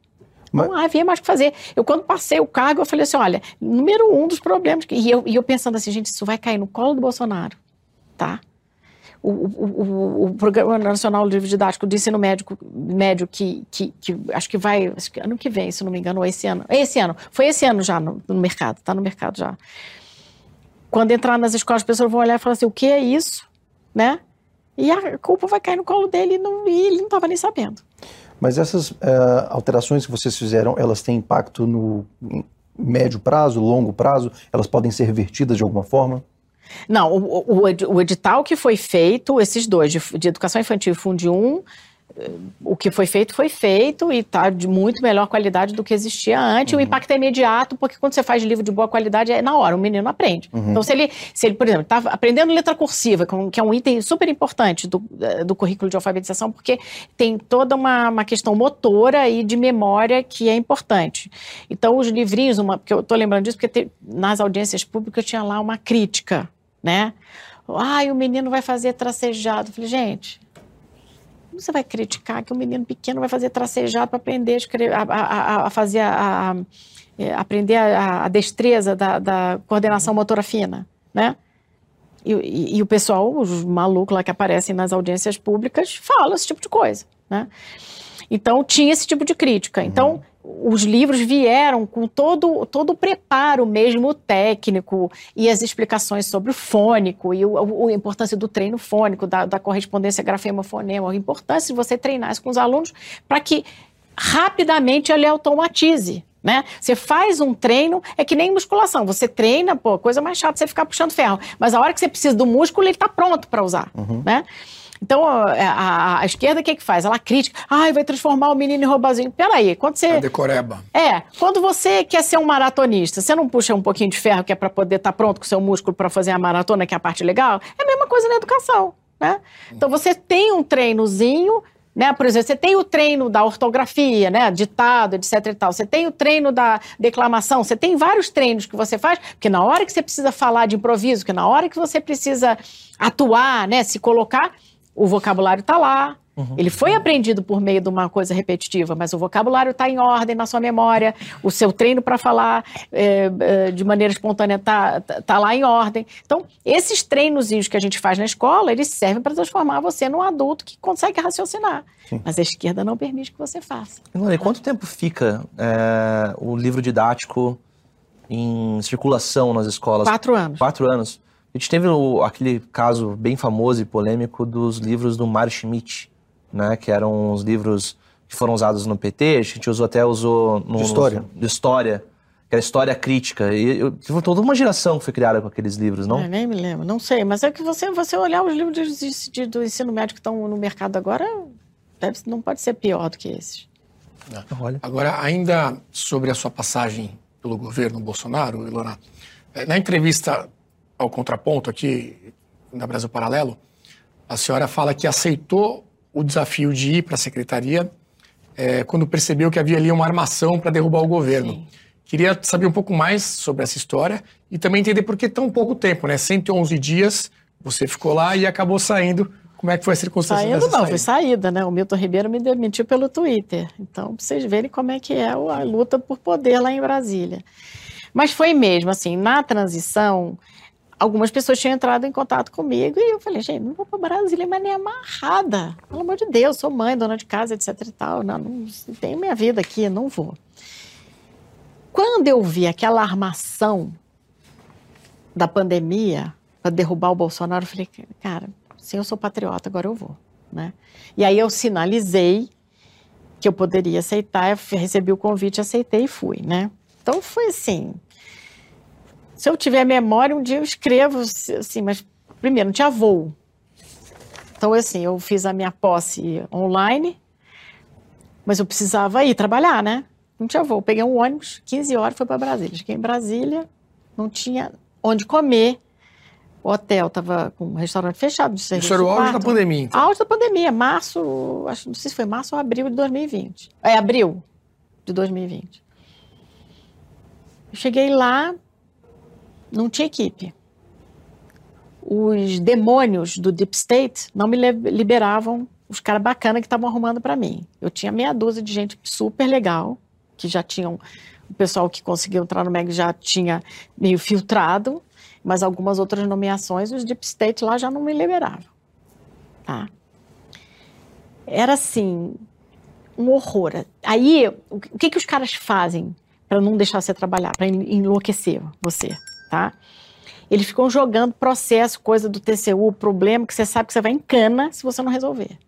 [SPEAKER 9] Mas-
[SPEAKER 7] não havia mais o que fazer. Eu, quando passei o cargo, eu falei assim: olha, número um dos problemas. que- E eu, e eu pensando assim, gente, isso vai cair no colo do Bolsonaro, tá? O, o, o, Programa Nacional de Livro Didático do Ensino Médico, Médio, que, que, que acho que vai, acho que ano que vem, se não me engano, ou esse ano. É Esse ano, foi esse ano já no, no mercado, tá no mercado já. Quando entrar nas escolas, as pessoas vão olhar e falar assim: o que é isso? Né? E a culpa vai cair no colo dele e, não, e ele não estava nem sabendo.
[SPEAKER 9] Mas essas eh, alterações que vocês fizeram, elas têm impacto no médio prazo, longo prazo? Elas podem ser revertidas de alguma forma?
[SPEAKER 7] Não, o, o, o edital que foi feito, esses dois, de, de educação infantil e Fundi 1, eh, o que foi feito, foi feito e está de muito melhor qualidade do que existia antes. O impacto é imediato, porque quando você faz livro de boa qualidade, é na hora, o menino aprende. Então, se ele, se ele por exemplo, está aprendendo letra cursiva, que é um item super importante do, do currículo de alfabetização, porque tem toda uma, uma questão motora e de memória que é importante. Então, os livrinhos, uma, porque eu estou lembrando disso, porque te- nas audiências públicas tinha lá uma crítica, né? Ai, o menino vai fazer tracejado. Eu falei, gente, como você vai criticar que o menino pequeno vai fazer tracejado para aprender a, escrever, a, a- a- fazer a, é, aprender a, destreza da, da coordenação motora fina, né? E, e- e o pessoal, os malucos lá que aparecem nas audiências públicas, falam esse tipo de coisa, né? Então, tinha esse tipo de crítica. Então, os livros vieram com todo, todo o preparo mesmo técnico e as explicações sobre o fônico e o, a importância do treino fônico, da, da correspondência grafema-fonema, a importância de você treinar isso com os alunos para que rapidamente ele automatize. Né? Você faz um treino, é que nem musculação. Você treina, pô, coisa mais chata você ficar puxando ferro. Mas a hora que você precisa do músculo, ele está pronto para usar. Né? Então, a, a- a esquerda, o que, que faz? Ela critica. Ai, vai transformar o menino em robozinho. Peraí, quando você.
[SPEAKER 1] A decoreba.
[SPEAKER 7] É, quando você quer ser um maratonista, você não puxa um pouquinho de ferro que é para poder estar pronto com o seu músculo para fazer a maratona, que é a parte legal? É a mesma coisa na educação, né? Então você tem um treinozinho, né? Por exemplo, você tem o treino da ortografia, né? Ditado, etc e tal. Você tem o treino da declamação, você tem vários treinos que você faz, porque na hora que você precisa falar de improviso, que na hora que você precisa atuar, né? Se colocar, o vocabulário está lá, ele foi aprendido por meio de uma coisa repetitiva, mas o vocabulário está em ordem na sua memória, o seu treino para falar é, é, de maneira espontânea está tá lá em ordem. Então, esses treinozinhos que a gente faz na escola, eles servem para transformar você num adulto que consegue raciocinar. Mas a esquerda não permite que você faça.
[SPEAKER 8] E quanto tempo fica é, o livro didático em circulação nas escolas?
[SPEAKER 7] Quatro anos.
[SPEAKER 8] Quatro anos. A gente teve o- aquele caso bem famoso e polêmico dos livros do Mário Schmidt, né? Que eram os livros que foram usados no PT, a gente usou até usou no,
[SPEAKER 9] De história.
[SPEAKER 8] no- de história, aquela história crítica. E eu, tive toda uma geração que foi criada com aqueles livros, não?
[SPEAKER 7] É, nem me lembro, não sei, mas é que você, você olhar os livros de, de, do ensino médio que estão no mercado agora, deve, não pode ser pior do que esses.
[SPEAKER 8] Olha.
[SPEAKER 1] Agora, ainda sobre a sua passagem pelo governo Bolsonaro, Ilona, eh, na entrevista ao Contraponto aqui na Brasil Paralelo, a senhora fala que aceitou o desafio de ir para a secretaria eh, quando percebeu que havia ali uma armação para derrubar o governo.
[SPEAKER 7] Sim.
[SPEAKER 1] Queria saber um pouco mais sobre essa história e também entender por que tão pouco tempo, né? 111 dias, você ficou lá e acabou saindo. Como é que foi a circunstância
[SPEAKER 7] Saindo não, foi
[SPEAKER 1] saída?
[SPEAKER 7] saída, né? O Milton Ribeiro me demitiu pelo Twitter. Então, pra vocês verem como é que é a luta por poder lá em Brasília. Mas foi mesmo, assim, na transição, algumas pessoas tinham entrado em contato comigo e eu falei, gente, não vou para Brasília, mas nem amarrada. Pelo amor de Deus, sou mãe, dona de casa, etc e tal. Não, não tenho minha vida aqui, não vou. Quando eu vi aquela armação da pandemia para derrubar o Bolsonaro, eu falei, cara, se eu sou patriota, agora eu vou, né? E aí eu sinalizei que eu poderia aceitar, eu recebi o convite, aceitei e fui, né? Então foi assim. Se eu tiver memória, um dia eu escrevo assim, mas primeiro não tinha voo. Então assim, eu fiz a minha posse online, mas eu precisava ir trabalhar, né? Não tinha voo. Peguei um ônibus, 15 horas, fui para Brasília. Cheguei em Brasília, não tinha onde comer. O hotel estava com um restaurante fechado.
[SPEAKER 1] Isso era o auge da pandemia, então.
[SPEAKER 7] Auge da pandemia, março, acho, não sei se foi março ou abril de 2020. É, abril de 2020. Eu cheguei lá, não tinha equipe. Os demônios do Deep State não me liberavam os caras bacanas que estavam arrumando para mim. Eu tinha meia dúzia de gente super legal, que já tinham. O pessoal que conseguiu entrar no MEG já tinha meio filtrado, mas algumas outras nomeações, os Deep State lá já não me liberavam. Tá? Era assim, um horror. Aí, o que que os caras fazem para não deixar você trabalhar, para enlouquecer você, tá? Eles ficam jogando processo, coisa do TCU, problema que você sabe que você vai em cana se você não resolver.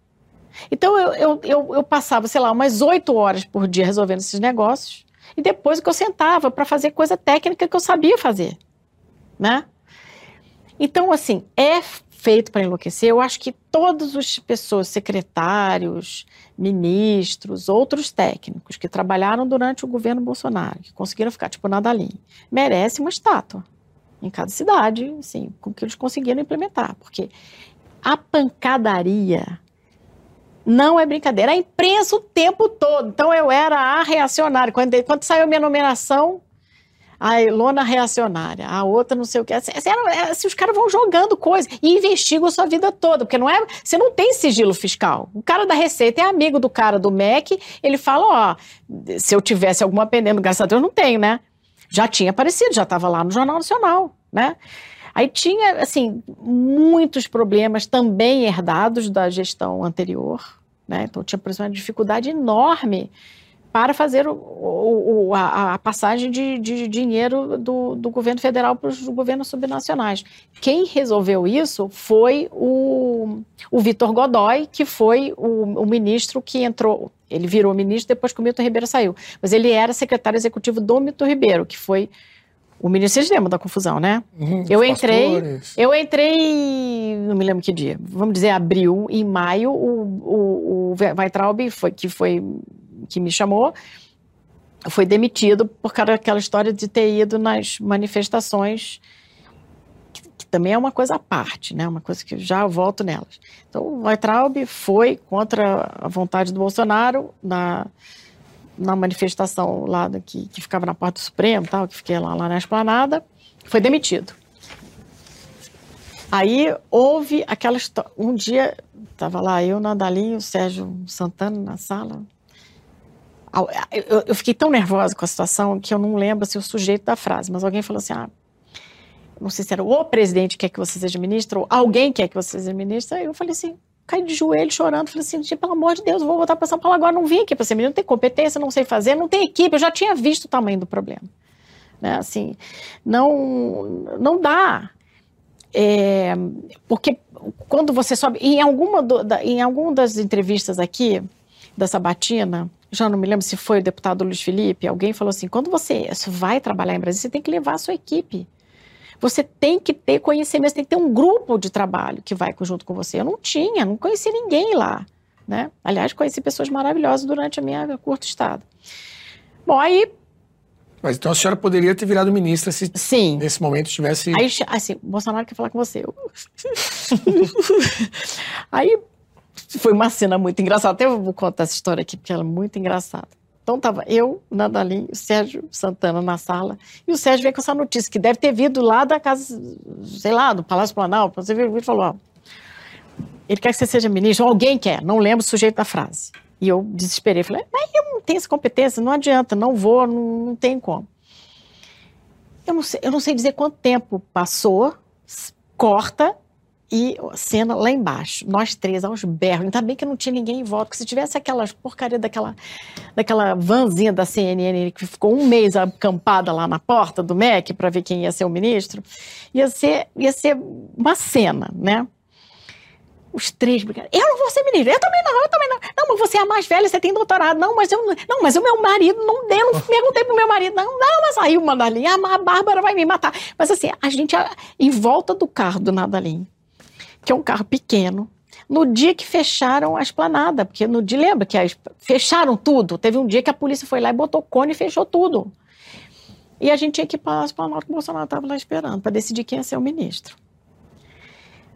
[SPEAKER 7] Então, eu, eu, eu, eu passava, sei lá, umas oito horas por dia resolvendo esses negócios, e depois que eu sentava para fazer coisa técnica que eu sabia fazer, né? Então, assim, é feito para enlouquecer. Eu acho que todas as pessoas, secretários, ministros, outros técnicos que trabalharam durante o governo Bolsonaro, que conseguiram ficar tipo Nadalim, merecem uma estátua em cada cidade, assim, com que eles conseguiram implementar, porque a pancadaria não é brincadeira. A imprensa o tempo todo. Então eu era a reacionária. Quando, quando saiu minha nomeação, a Ilona reacionária, a outra não sei o que. Assim, assim, era- assim, os caras vão jogando coisa e investigam a sua vida toda, porque não é, você não tem sigilo fiscal. O cara da Receita é amigo do cara do MEC, ele fala, ó, se eu tivesse alguma pendendo, graças a Deus não tenho, né? Já tinha aparecido, já estava lá no Jornal Nacional, né? Aí tinha, assim, muitos problemas também herdados da gestão anterior, né? Então tinha, uma dificuldade enorme para fazer o- o- a, a passagem de, de dinheiro do, do governo federal para os governos subnacionais. Quem resolveu isso foi o, o Vitor Godoy, que foi o, o ministro que entrou. Ele virou ministro depois que o Milton Ribeiro saiu. Mas ele era secretário executivo do Milton Ribeiro, que foi o ministro. Vocês lembram da confusão, né?
[SPEAKER 1] Uhum,
[SPEAKER 7] Eu entrei,
[SPEAKER 1] pastores.
[SPEAKER 7] eu entrei, não me lembro que dia, vamos dizer abril, em maio, o, o, o Weintraub, foi, que foi, que me chamou, foi demitido por causa daquela história de ter ido nas manifestações, que, também é uma coisa à parte, né, uma coisa que já volto nelas. Então, o Weintraub foi contra a vontade do Bolsonaro na, na manifestação lá da- que, que ficava na porta do Supremo, tal, que fiquei lá, lá na esplanada, foi demitido. Aí houve aquela história. Um dia, estava lá eu, Nandalinho, o Sérgio Santana na sala. Eu, fiquei tão nervosa com a situação que eu não lembro se o sujeito da frase, mas alguém falou assim: ah, não sei se era o presidente quer que você seja ministro, ou alguém quer que você seja ministro. Aí eu falei assim, caí de joelho chorando, falei assim, pelo amor de Deus, eu vou voltar para São Paulo agora, não vim aqui para ser ministro, não tem competência, não sei fazer, não tem equipe, eu já tinha visto o tamanho do problema. Né? Assim, não, não dá. É, porque quando você sobe, em alguma, do- da, em alguma das entrevistas aqui, da Sabatina, já não me lembro se foi o deputado Luiz Felipe, alguém falou assim: quando você vai trabalhar em Brasília, você tem que levar a sua equipe. Você tem que ter conhecimento, tem que ter um grupo de trabalho que vai junto com você. Eu não tinha, não conheci ninguém lá. Né? Aliás, conheci pessoas maravilhosas durante a minha curta estada. Bom, aí
[SPEAKER 1] mas então a senhora poderia ter virado ministra se
[SPEAKER 7] Sim.
[SPEAKER 1] nesse momento tivesse.
[SPEAKER 7] Aí, assim, Bolsonaro quer falar com você. Aí foi uma cena muito engraçada. Até eu vou contar essa história aqui, porque ela é muito engraçada. Então tava eu, Nadalim, o Sérgio Santana na sala, e o Sérgio veio com essa notícia, que deve ter vindo lá da casa, sei lá, do Palácio Planalto. Você viu e falou: ó, ele quer que você seja ministro, alguém quer, não lembro o sujeito da frase. E eu desesperei, falei, mas eu não tenho essa competência, não adianta, não vou, não, não tem como. Eu não, sei, eu não sei dizer quanto tempo passou, corta, e cena lá embaixo, nós três aos berros. Ainda bem que não tinha ninguém em volta, porque se tivesse aquelas porcaria daquela, daquela vanzinha da CNN que ficou um mês acampada lá na porta do MEC para ver quem ia ser o ministro, ia ser, ia ser uma cena, né? Os três brigaram. Eu não vou ser ministro. Eu também não, eu também não. Não, mas você é mais velha, você tem doutorado. Não, mas eu não, mas o meu marido não deu, não perguntei pro meu marido. Não, não, mas aí o Mandalim, a Bárbara vai me matar. Mas assim, a gente, em volta do carro do Nadalim, que é um carro pequeno, no dia que fecharam a esplanada, porque no dia, lembra que as, fecharam tudo? Teve um dia que a polícia foi lá e botou cone e fechou tudo. E a gente tinha que ir para a esplanada que o Bolsonaro estava lá esperando, para decidir quem ia ser o ministro.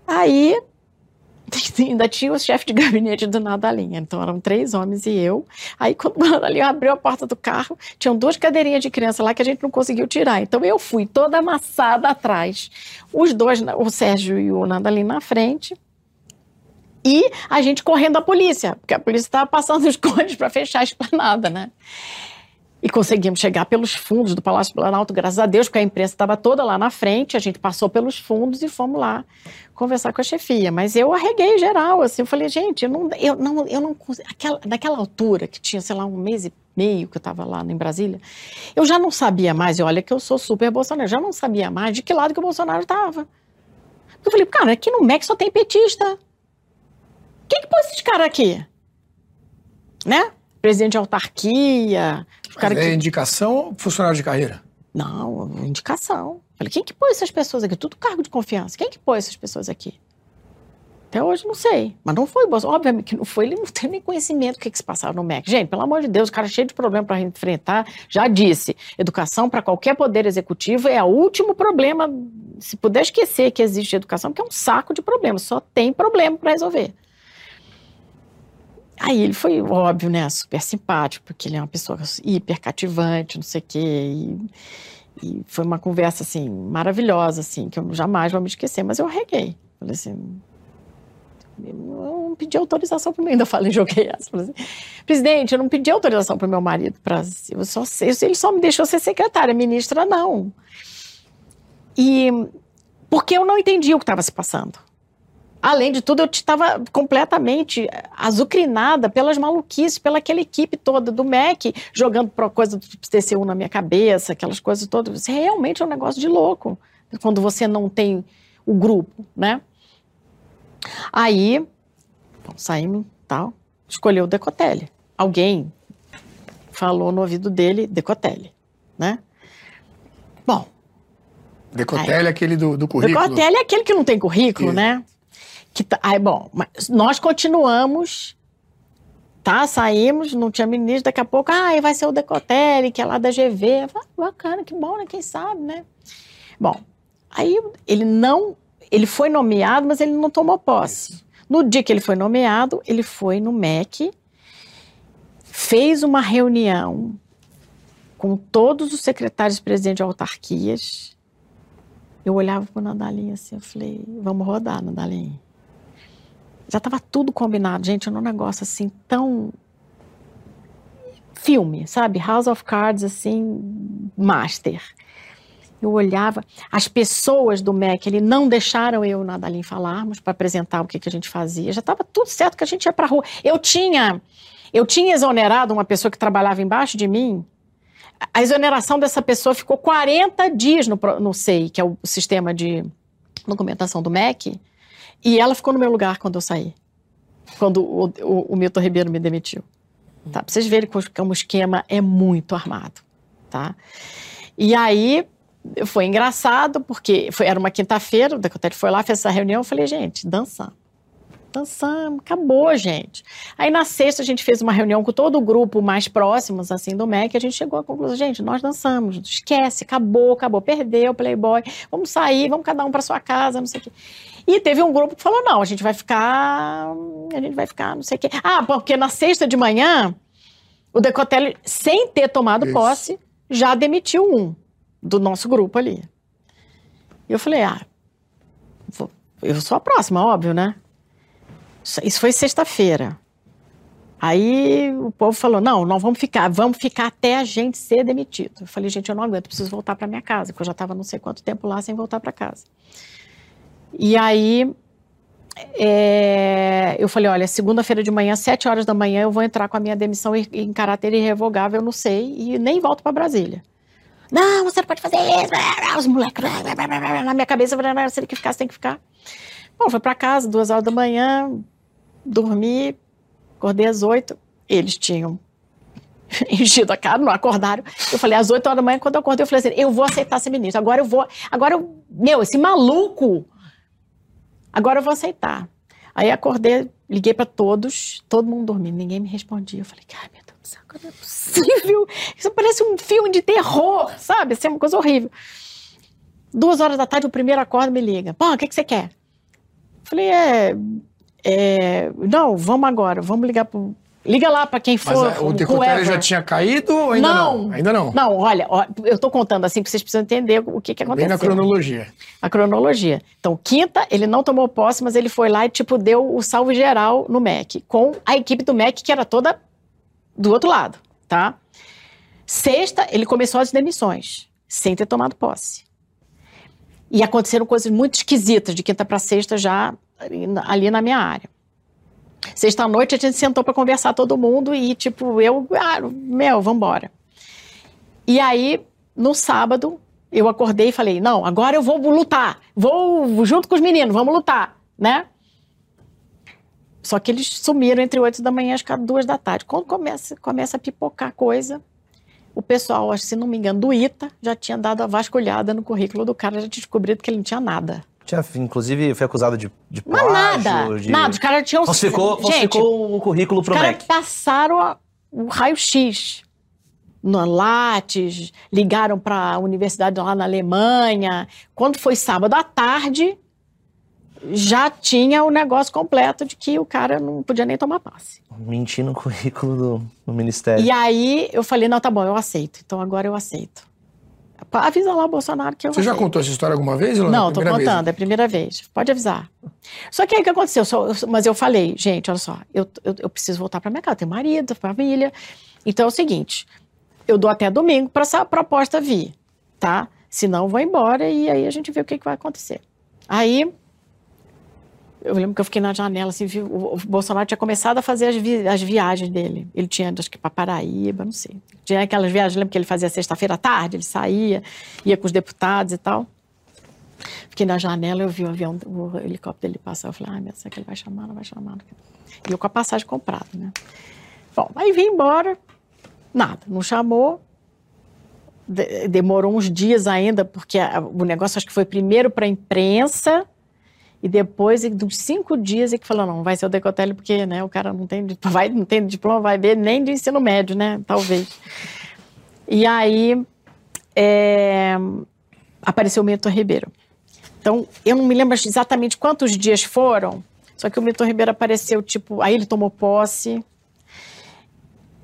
[SPEAKER 7] Aí ainda tinha o chefe de gabinete do Nadalinha. Então eram três homens e eu. Aí quando o Nadalinha abriu a porta do carro, tinham duas cadeirinhas de criança lá que a gente não conseguiu tirar. Então eu fui toda amassada atrás. Os dois, o Sérgio e o Nadalinha na frente. E a gente correndo da polícia, porque a polícia estava passando os cones para fechar a esplanada, né? E conseguimos chegar pelos fundos do Palácio Planalto, graças a Deus, porque a imprensa estava toda lá na frente, a gente passou pelos fundos e fomos lá conversar com a chefia. Mas eu arreguei geral, assim, eu falei, gente, eu não, eu não, eu não aquela, naquela altura, que tinha, sei lá, um mês e meio que eu estava lá em Brasília, eu já não sabia mais, e olha que eu sou super Bolsonaro, já não sabia mais de que lado que o Bolsonaro estava. Eu falei, cara, aqui no MEC só tem petista. Quem que pôs esses caras aqui? Né? Presidente de autarquia,
[SPEAKER 1] cara é que... indicação ou funcionário de carreira?
[SPEAKER 7] Não, indicação. Falei, quem que pôs essas pessoas aqui? Tudo cargo de confiança. Quem que pôs essas pessoas aqui? Até hoje não sei. Mas não foi o Bolsonaro. Obviamente que não foi. Ele não tem nem conhecimento do que, que se passava no MEC. Gente, pelo amor de Deus, o cara é cheio de problema para enfrentar. Já disse, educação para qualquer poder executivo é o último problema. Se puder esquecer que existe educação, porque é um saco de problemas. Só tem problema para resolver. Aí ele foi, óbvio, né, super simpático, porque ele é uma pessoa hiper cativante, não sei o quê. E, e, foi uma conversa, assim, maravilhosa, assim, que eu jamais vou me esquecer. Mas eu arreguei. Falei assim, eu não pedi autorização para mim, ainda falei, joguei essa. Falei assim, Presidente, eu não pedi autorização para meu marido para eu só ele só me deixou ser secretária, ministra não. E porque eu não entendi o que estava se passando. Além de tudo, eu estava completamente azucrinada pelas maluquices, pela aquela equipe toda do MEC, jogando coisa do TCU na minha cabeça, aquelas coisas todas. Isso realmente é um negócio de louco, quando você não tem o grupo, né? Aí, bom, saímos tal, escolheu o Decotelli. Alguém falou no ouvido dele, Decotelli, né? Bom.
[SPEAKER 1] Decotelli é aquele do, do currículo.
[SPEAKER 7] Decotelli é aquele que não tem currículo, né? Que tá, aí, bom, mas nós continuamos, tá? Saímos, não tinha ministro, daqui a pouco, ah, vai ser o Decotelli, que é lá da GV. Falei, bacana, que bom, né? Quem sabe, né? Bom, aí ele não, ele foi nomeado, mas ele não tomou posse. No dia que ele foi nomeado, ele foi no MEC, fez uma reunião com todos os secretários presidentes de autarquias. Eu olhava para o Nadalinho assim, eu falei, vamos rodar, Nadalinho já estava tudo combinado, gente, num negócio assim tão filme, sabe? House of Cards assim, master. Eu olhava, as pessoas do MEC, ele não deixaram eu e Nadalim falarmos para apresentar o que, que a gente fazia. Já estava tudo certo que a gente ia para rua. Eu tinha, eu tinha exonerado uma pessoa que trabalhava embaixo de mim. A exoneração dessa pessoa ficou 40 dias no, no SEI, que é o sistema de documentação do MEC. E ela ficou no meu lugar quando eu saí. Quando o, o, o Milton Ribeiro me demitiu. Tá? Pra vocês verem como o esquema é muito armado, tá? E aí foi engraçado, porque foi, era uma quinta-feira, o Decotelli foi lá, fez essa reunião, eu falei, gente, dançamos. Dançamos, acabou, gente. Aí na sexta a gente fez uma reunião com todo o grupo mais próximos, assim, do MEC, a gente chegou à conclusão, gente, nós dançamos, esquece, acabou, acabou, perdeu o Playboy, vamos sair, vamos cada um para sua casa, não sei o quê. E teve um grupo que falou, não, a gente vai ficar, a gente vai ficar, não sei o quê. Ah, porque na sexta de manhã, o Decotelli, sem ter tomado
[SPEAKER 1] Isso.
[SPEAKER 7] posse, já demitiu um do nosso grupo ali. E eu falei, ah, eu sou a próxima, óbvio, né? Isso- foi sexta-feira. Aí o povo falou: não, não vamos ficar, vamos ficar até a gente ser demitido. Eu falei, gente, eu não aguento, preciso voltar para minha casa, porque eu já estava não sei quanto tempo lá sem voltar para casa. E aí é, eu falei: olha, segunda-feira de manhã, sete horas da manhã, eu vou entrar com a minha demissão em, caráter irrevogável, eu não sei, e nem volto para Brasília. Não, você não pode fazer isso. Os moleques, na minha cabeça, você tem que ficar, você tem que ficar. Bom, fui para casa, duas horas da manhã, dormi, acordei às oito. Eles tinham enchido a cara, não acordaram. Eu falei, às oito horas da manhã, quando eu acordei, eu falei assim, eu vou aceitar ser ministro. Agora eu vou, agora eu, meu, esse maluco, agora eu vou aceitar. Aí acordei, liguei para todos, todo mundo dormindo, ninguém me respondia. Eu falei, ai meu Deus do céu, não é possível. Isso parece um filme de terror, sabe? Isso é uma coisa horrível. Duas horas da tarde, o primeiro acorda me liga. Pô, o que, que você quer? Falei, é, é, Não, vamos agora, vamos ligar pro. Liga lá para quem
[SPEAKER 1] Mas
[SPEAKER 7] for.
[SPEAKER 1] ah, o. Decotelli já tinha caído ou ainda não?
[SPEAKER 7] Não.
[SPEAKER 1] Ainda não.
[SPEAKER 7] Não, olha, eu tô contando assim que vocês precisam entender o que, que
[SPEAKER 1] Bem
[SPEAKER 7] aconteceu.
[SPEAKER 1] na cronologia.
[SPEAKER 7] A cronologia. Então, quinta, ele não tomou posse, mas ele foi lá e, tipo, deu o salve geral no MEC, com a equipe do MEC, que era toda do outro lado, tá? Sexta, ele começou as demissões, sem ter tomado posse. E aconteceram coisas muito esquisitas de quinta para sexta já ali na- minha área. Sexta-noite a gente sentou para conversar todo mundo e, tipo, eu, ah, meu, vambora. E aí, no sábado, eu acordei e falei: não, agora eu vou lutar, vou junto com os meninos, vamos lutar, né? Só que eles sumiram entre 8 da manhã e as duas da tarde. Quando começa, começa a pipocar coisa, o pessoal, se não me engano, do ITA, já tinha dado a vasculhada no currículo do cara, já tinha descobrido que ele não tinha nada.
[SPEAKER 8] Tinha, inclusive, foi acusado de, de
[SPEAKER 7] Mas
[SPEAKER 8] plágio,
[SPEAKER 7] nada,
[SPEAKER 8] de...
[SPEAKER 7] nada. Os caras tinham.
[SPEAKER 8] Falsificou,
[SPEAKER 7] Gente,
[SPEAKER 8] falsificou o currículo
[SPEAKER 7] os
[SPEAKER 8] pro
[SPEAKER 7] caras
[SPEAKER 8] MEC.
[SPEAKER 7] passaram a- o raio-x no Lattes, ligaram para a universidade lá na Alemanha. Quando foi sábado à tarde, já tinha o negócio completo de que o cara não podia nem tomar passe.
[SPEAKER 8] Mentir no currículo do, do ministério.
[SPEAKER 7] E aí eu falei, não, tá bom, eu aceito. Então agora eu aceito. Avisa lá o Bolsonaro que eu
[SPEAKER 1] Você já contou essa história alguma vez?
[SPEAKER 7] Não,
[SPEAKER 1] Primeira vez?
[SPEAKER 7] contando, é a primeira vez. Pode avisar. Só que aí o que aconteceu? Mas eu falei, gente, olha só, eu, eu, eu preciso voltar para minha casa, eu tenho marido, família. Então é o seguinte, eu dou até domingo para essa proposta vir, tá? Senão eu vou embora e aí a gente vê o que, que vai acontecer. Aí eu lembro que eu fiquei na janela, assim, vi, o, o Bolsonaro tinha começado a fazer as, vi- as viagens dele. Ele tinha, acho que para Paraíba, não sei. Tinha aquelas viagens, lembro que ele fazia sexta-feira à tarde, ele saía, ia com os deputados e tal. Fiquei na janela, eu vi o avião, o helicóptero dele passar. Eu falei, ai, meu, será que ele vai chamar? Não vai chamar? E eu com a passagem comprada, né? Bom, aí vim embora, nada, não chamou. De- demorou uns dias ainda, porque a- o negócio acho que foi primeiro para a imprensa e depois, de uns cinco dias, é que falou, não, vai ser o Decotelli, porque né, o cara não tem, vai, não tem diploma, vai ver nem de ensino médio, né? Talvez. E aí é, apareceu o Milton Ribeiro. Então, eu não me lembro exatamente quantos dias foram, só que o Milton Ribeiro apareceu, tipo, aí ele tomou posse.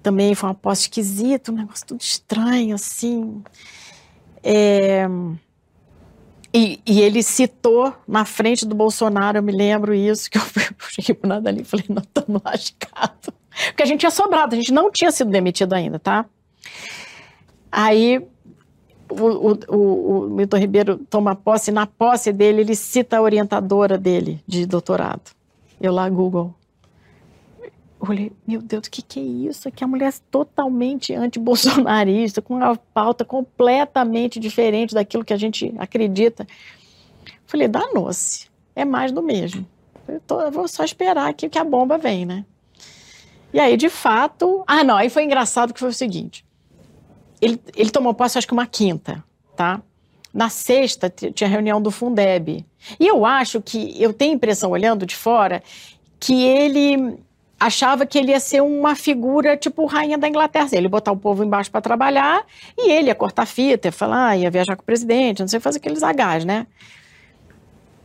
[SPEAKER 7] Também foi uma posse esquisita, um negócio tudo estranho, assim. É, e, e ele citou na frente do Bolsonaro, eu me lembro isso, que eu, cheguei por nada ali e falei, não, estamos lascados. Porque a gente tinha sobrado, a gente não tinha sido demitido ainda, tá? Aí o, o, o, o Milton Ribeiro toma posse, e na posse dele ele cita a orientadora dele de doutorado. Eu lá, Google. Eu olhei, meu Deus, o que, que é isso? Que a mulher é totalmente anti-bolsonarista, com uma pauta completamente diferente daquilo que a gente acredita. Falei, danou-se. É mais do mesmo. Eu, tô- eu vou só esperar que, que a bomba vem, né? E aí, de fato. Ah, não, aí foi engraçado que foi o seguinte. Ele, ele tomou posse, acho que uma quinta, tá? Na sexta, tinha reunião do Fundeb. E eu acho que, eu tenho impressão, olhando de fora, que ele achava que ele ia ser uma figura tipo rainha da Inglaterra. Ele ia botar o povo embaixo para trabalhar e ele ia cortar fita, ia falar, ah, ia viajar com o presidente, não sei, fazer aqueles agás, né?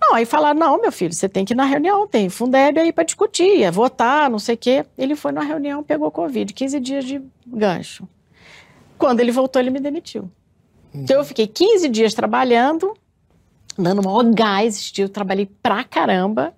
[SPEAKER 7] Não, aí falaram, não, meu filho, você tem que ir na reunião, tem Fundeb aí para discutir, ia votar, não sei o quê. Ele foi na reunião, pegou Covid, 15 dias de gancho. Quando ele voltou, ele me demitiu. Uhum. Então eu fiquei 15 dias trabalhando, dando maior gás, eu trabalhei pra caramba.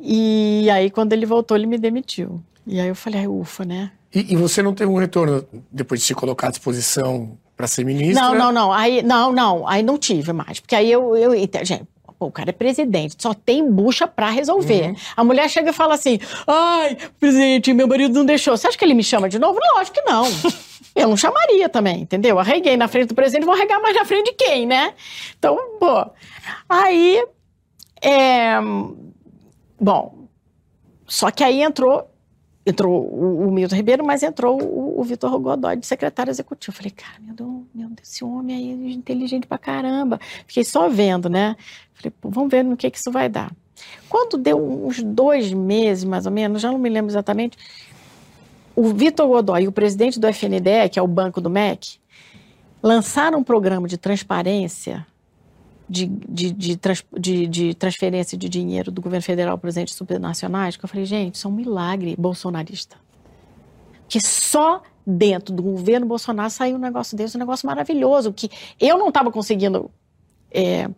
[SPEAKER 7] E aí, quando ele voltou, ele me demitiu. E aí eu falei, ufa, né?
[SPEAKER 1] E, e você não teve um retorno depois de se colocar à disposição para ser ministra?
[SPEAKER 7] Não, não, não. Aí, não, não. Aí não tive mais. Porque aí eu, eu gente, Pô, o cara é presidente, só tem bucha para resolver. Uhum. A mulher chega e fala assim: ai, presidente, meu marido não deixou. Você acha que ele me chama de novo? Lógico que não. Eu não chamaria também, entendeu? Arreguei na frente do presidente, vou arregar mais na frente de quem, né? Então, pô. Aí. É, bom. Só que aí entrou entrou o, o Milton Ribeiro, mas entrou o, o Vitor Godoy de secretário executivo. Falei, cara, meu Deus, meu Deus, esse homem aí é inteligente pra caramba. Fiquei só vendo, né? Falei, vamos ver no que, que isso vai dar. Quando deu uns dois meses, mais ou menos, já não me lembro exatamente, o Vitor Godoy, o presidente do FNDE, que é o banco do MEC, lançaram um programa de transparência de, de, de, de, de transferência de dinheiro do governo federal para os entes subnacionais, que eu falei, gente, isso é um milagre bolsonarista. Que só dentro do governo Bolsonaro saiu um negócio desse, um negócio maravilhoso, que eu não estava conseguindo é,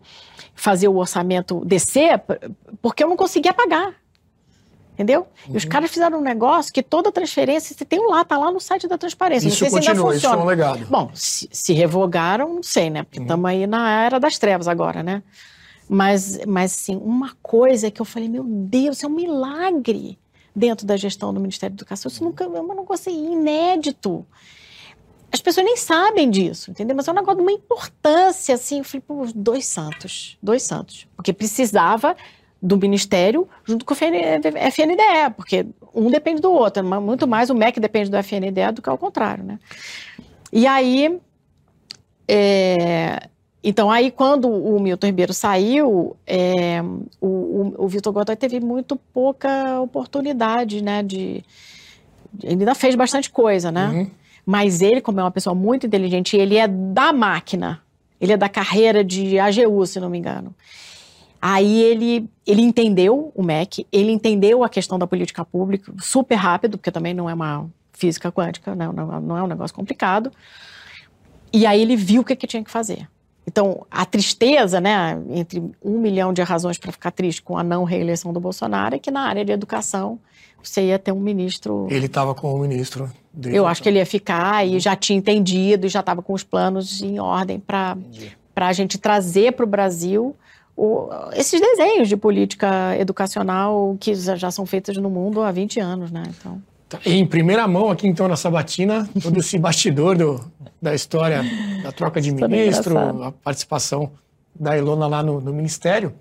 [SPEAKER 7] fazer o orçamento descer porque eu não conseguia pagar. Entendeu? Uhum. E os uhum. caras fizeram um negócio que toda transferência, você tem um lá, tá lá no site da transparência.
[SPEAKER 1] Isso não sei continua, se ainda funciona. isso é um legado.
[SPEAKER 7] Bom, se, se revogaram, não sei, né? Porque estamos uhum. aí na era das trevas agora, né? Mas, mas, assim, uma coisa que eu falei, meu Deus, é um milagre dentro da gestão do Ministério da Educação. Isso nunca, eu não consegui, inédito. As pessoas nem sabem disso, entendeu? Mas é um negócio de uma importância, assim. Eu falei, pô, dois santos, dois santos. Porque precisava do Ministério junto com o FNDE, porque um depende do outro, muito mais o MEC depende do FNDE do que ao contrário, né? E aí, é, então aí quando o Milton Ribeiro saiu, é, o, o, o Vitor Godoy teve muito pouca oportunidade, né, de, ele ainda fez bastante coisa, né? Uhum. Mas ele, como é uma pessoa muito inteligente, ele é da máquina, ele é da carreira de AGU, se não me engano. Aí ele, ele entendeu o MEC, ele entendeu a questão da política pública super rápido, porque também não é uma física quântica, né? não, não é um negócio complicado. E aí ele viu o que, que tinha que fazer. Então, a tristeza, né, entre um milhão de razões para ficar triste com a não reeleição do Bolsonaro, é que na área de educação você ia ter um ministro.
[SPEAKER 1] Ele estava com o ministro.
[SPEAKER 7] Dele, Eu acho que ele ia ficar e já tinha entendido, já estava com os planos em ordem para a gente trazer para o Brasil o, esses desenhos de política educacional que já são feitos no mundo há 20 anos, né? Então...
[SPEAKER 1] Tá, em primeira mão aqui então na Sabatina, todo esse bastidor do, da história da troca de Isso ministro, a participação da Ilona lá no, no Ministério.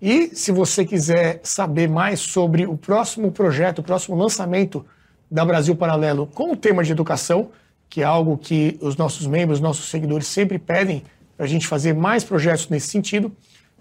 [SPEAKER 1] E se você quiser saber mais sobre o próximo projeto, o próximo lançamento da Brasil Paralelo com o tema de educação, que é algo que os nossos membros, nossos seguidores sempre pedem para a gente fazer mais projetos nesse sentido,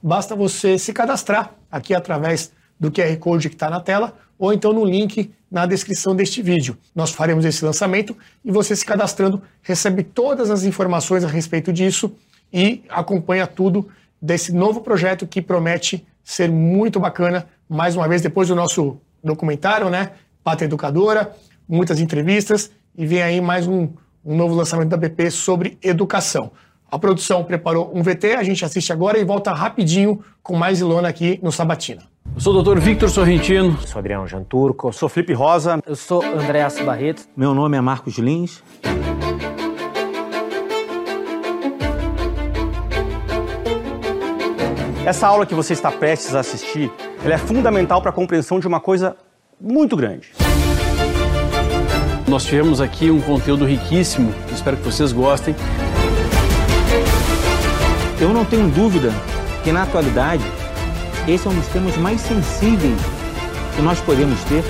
[SPEAKER 1] basta você se cadastrar aqui através do QR Code que está na tela ou então no link na descrição deste vídeo. Nós faremos esse lançamento e você se cadastrando recebe todas as informações a respeito disso e acompanha tudo desse novo projeto que promete ser muito bacana. Mais uma vez, depois do nosso documentário, né? Pátria Educadora, muitas entrevistas e vem aí mais um, um novo lançamento da BP sobre educação. A produção preparou um VT, a gente assiste agora e volta rapidinho com mais Ilona aqui no Sabatina.
[SPEAKER 2] Eu sou o doutor Victor Sorrentino.
[SPEAKER 4] Eu sou Adriano Janturco. Eu sou Felipe Rosa.
[SPEAKER 5] Eu sou Andréas Barreto.
[SPEAKER 6] Meu nome é Marcos Lins.
[SPEAKER 4] Essa aula que você está prestes a assistir, ela é fundamental para a compreensão de uma coisa muito grande.
[SPEAKER 2] Nós tivemos aqui um conteúdo riquíssimo, espero que vocês gostem.
[SPEAKER 6] Eu não tenho dúvida que na atualidade esse é um dos temas mais sensíveis que nós podemos ter.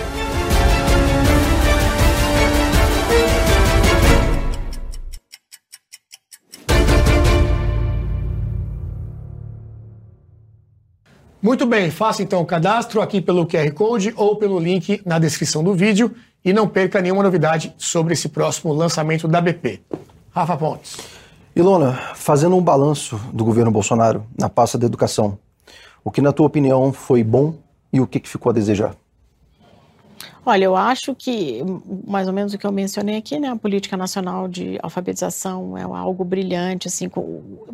[SPEAKER 1] Muito bem, faça então o cadastro aqui pelo QR Code ou pelo link na descrição do vídeo e não perca nenhuma novidade sobre esse próximo lançamento da BP. Rafa Pontes.
[SPEAKER 9] Ilona, fazendo um balanço do governo Bolsonaro na pasta da educação, o que na tua opinião foi bom e o que, que ficou a desejar?
[SPEAKER 7] Olha, eu acho que, mais ou menos o que eu mencionei aqui, né, a política nacional de alfabetização é algo brilhante, assim,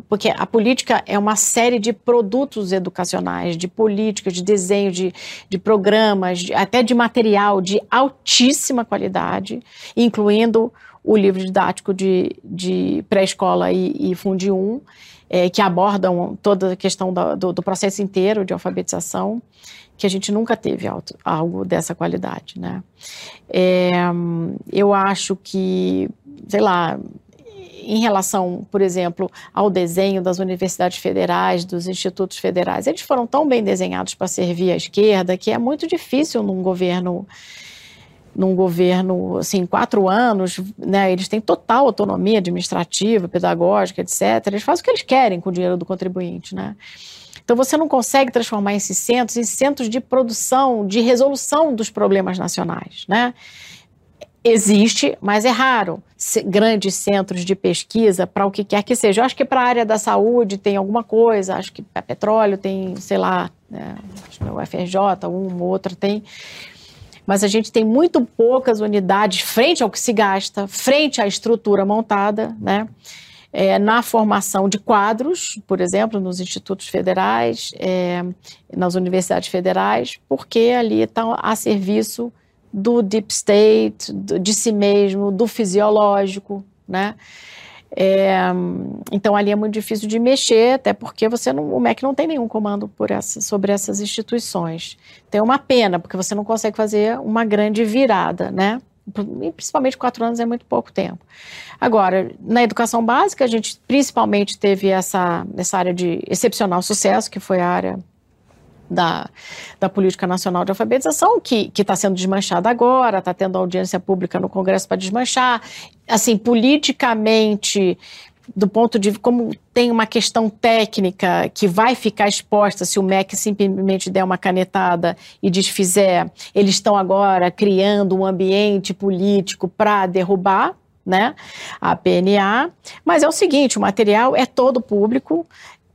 [SPEAKER 7] porque a política é uma série de produtos educacionais, de políticas, de desenho, de, de programas, de, até de material de altíssima qualidade, incluindo o livro didático de, de pré-escola e, e Fundi 1, é, que abordam toda a questão do, do processo inteiro de alfabetização que a gente nunca teve algo dessa qualidade, né? É, eu acho que, sei lá, em relação, por exemplo, ao desenho das universidades federais, dos institutos federais, eles foram tão bem desenhados para servir à esquerda que é muito difícil num governo num governo, assim, quatro anos, né, eles têm total autonomia administrativa, pedagógica, etc. Eles fazem o que eles querem com o dinheiro do contribuinte, né? Então você não consegue transformar esses centros em centros de produção, de resolução dos problemas nacionais, né? Existe, mas é raro, grandes centros de pesquisa para o que quer que seja. Eu acho que para a área da saúde tem alguma coisa, acho que para petróleo tem, sei lá, né, o FRJ, um ou outro tem. Mas a gente tem muito poucas unidades frente ao que se gasta, frente à estrutura montada, né? É, na formação de quadros, por exemplo, nos institutos federais, é, nas universidades federais, porque ali está a serviço do deep state, do, de si mesmo, do fisiológico, né? É, então ali é muito difícil de mexer, até porque você não, o MEC não tem nenhum comando essa, sobre essas instituições. Tem uma pena, porque você não consegue fazer uma grande virada, né? Principalmente quatro anos é muito pouco tempo. Agora, na educação básica, a gente principalmente teve essa, essa área de excepcional sucesso, que foi a área da, da Política Nacional de Alfabetização, que está sendo desmanchada agora, está tendo audiência pública no Congresso para desmanchar. Assim, politicamente, do ponto de como tem uma questão técnica que vai ficar exposta se o MEC simplesmente der uma canetada e desfizer, eles estão agora criando um ambiente político para derrubar né, a PNA. Mas é o seguinte, o material é todo público,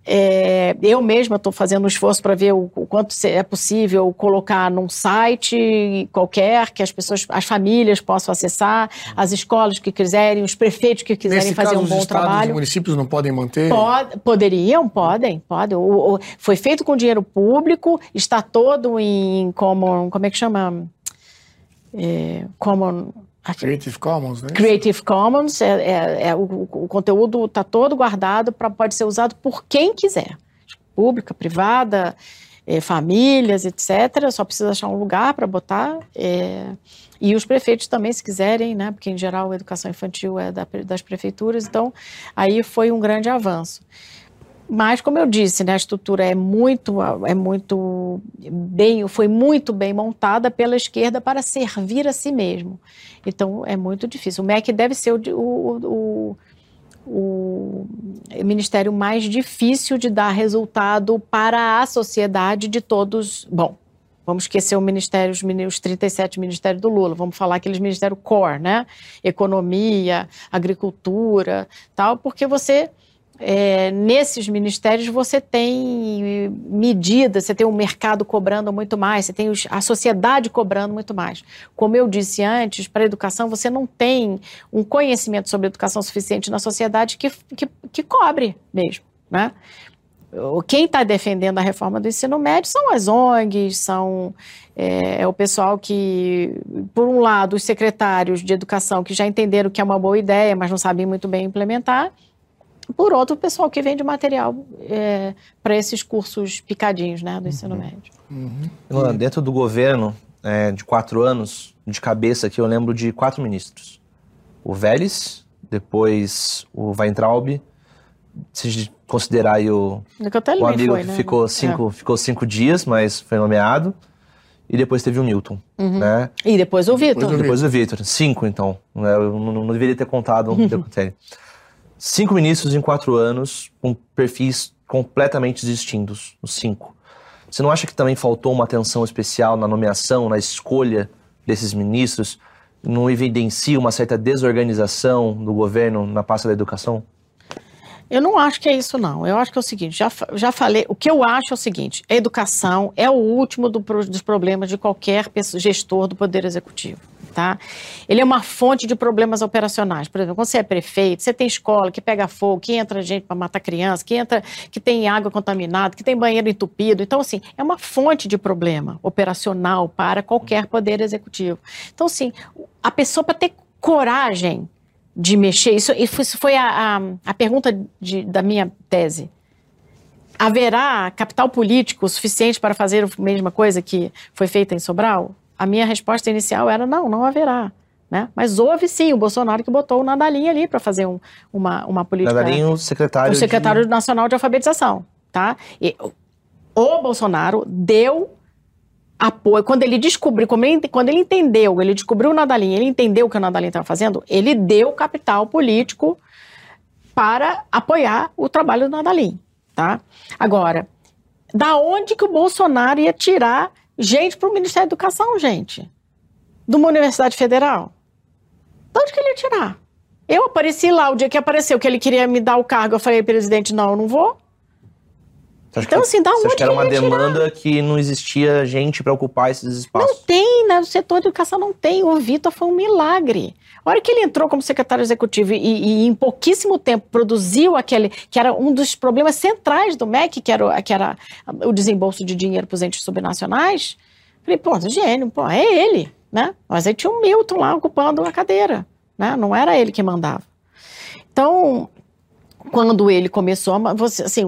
[SPEAKER 7] é, eu mesma estou fazendo um esforço para ver o, o, quanto é possível colocar num site qualquer que as pessoas, as famílias possam acessar, as escolas que quiserem, os prefeitos que quiserem
[SPEAKER 1] Nesse
[SPEAKER 7] fazer
[SPEAKER 1] caso,
[SPEAKER 7] um bom
[SPEAKER 1] os estados
[SPEAKER 7] trabalho.
[SPEAKER 1] Os municípios não podem manter?
[SPEAKER 7] Pod, poderiam, podem, podem. O, o, foi feito com dinheiro público, está todo em common, como é que chama? É, common
[SPEAKER 1] Creative Commons, né?
[SPEAKER 7] Creative Commons, é, é, é o, o, conteúdo está todo guardado, para pode ser usado por quem quiser. Pública, privada, é, famílias, etc. Só precisa achar um lugar para botar. É, e os prefeitos também, se quiserem, né? Porque, em geral, a educação infantil é da, das prefeituras. Então, aí foi um grande avanço. Mas, como eu disse, né, a estrutura é muito, é muito bem, foi muito bem montada pela esquerda para servir a si mesmo. Então, é muito difícil. O MEC deve ser o, o, o, o ministério mais difícil de dar resultado para a sociedade de todos. Bom, Vamos esquecer o ministério, os 37 ministérios do Lula. Vamos falar aqueles ministérios core, né? Economia, agricultura, tal, porque você é, nesses ministérios você tem medidas, você tem o mercado cobrando muito mais, você tem os, a sociedade cobrando muito mais. Como eu disse antes, para a educação você não tem um conhecimento sobre educação suficiente na sociedade que, que, que cobre mesmo, né? Quem está defendendo a reforma do ensino médio são as ONGs, são é, é, o pessoal que, por um lado, os secretários de educação que já entenderam que é uma boa ideia, mas não sabem muito bem implementar, por outro, o pessoal que vende material é, para esses cursos picadinhos né, do ensino
[SPEAKER 8] uhum.
[SPEAKER 7] médio.
[SPEAKER 8] Uhum. Dentro do governo é, de quatro anos, de cabeça aqui, eu lembro de quatro ministros. O Vélez, depois o Weintraub, se considerar aí o, o amigo
[SPEAKER 7] foi,
[SPEAKER 8] que
[SPEAKER 7] né?
[SPEAKER 8] ficou, cinco, é. ficou cinco dias, mas foi nomeado. E depois teve o Newton,
[SPEAKER 7] uhum.
[SPEAKER 8] né?
[SPEAKER 7] E depois o Vitor.
[SPEAKER 8] Depois o Vitor. Cinco, então. Né? Eu não, não deveria ter contado. Uhum. Cinco ministros em quatro anos, com perfis completamente distintos, os cinco. Você não acha que também faltou uma atenção especial na nomeação, na escolha desses ministros? Não evidencia uma certa desorganização do governo na pasta da educação?
[SPEAKER 7] Eu não acho que é isso, não. Eu acho que é o seguinte, já, já falei, o que eu acho é o seguinte, a educação é o último do, dos problemas de qualquer gestor do Poder Executivo. Tá? Ele é uma fonte de problemas operacionais. Por exemplo, quando você é prefeito, você tem escola que pega fogo, que entra gente para matar criança, que entra, que tem água contaminada, que tem banheiro entupido. Então, assim, é uma fonte de problema operacional para qualquer poder executivo. Então, assim, a pessoa para ter coragem de mexer. Isso, isso foi a, a, a pergunta de, da minha tese. Haverá capital político suficiente para fazer a mesma coisa que foi feita em Sobral? A minha resposta inicial era não, não haverá. Né? Mas houve sim o Bolsonaro que botou o Nadalinho ali para fazer um, uma, uma política.
[SPEAKER 8] Nadalinho, secretário.
[SPEAKER 7] O secretário de... nacional de alfabetização. Tá? E, o Bolsonaro deu apoio. Quando ele descobriu, quando ele entendeu, ele descobriu o Nadalim, ele entendeu o que o Nadalim estava fazendo, ele deu capital político para apoiar o trabalho do Nadalim, tá? Agora, da onde que o Bolsonaro ia tirar gente para o Ministério da Educação, gente? De uma universidade federal? De onde que ele ia tirar? Eu apareci lá, o dia que apareceu que ele queria me dar o cargo, eu falei, presidente, não, eu não vou.
[SPEAKER 8] Então, assim, dá um acha que era uma demanda tirar? que não existia gente para ocupar esses espaços?
[SPEAKER 7] Não tem, né? O setor de educação não tem. O Vitor foi um milagre. A hora que ele entrou como secretário executivo e, e, em pouquíssimo tempo produziu aquele, que era um dos problemas centrais do MEC, que era, que era o desembolso de dinheiro para os entes subnacionais, falei, pô, gênio, pô, é ele, né? Mas aí tinha o Milton lá ocupando a cadeira, né? Não era ele que mandava. Então, quando ele começou, você, assim,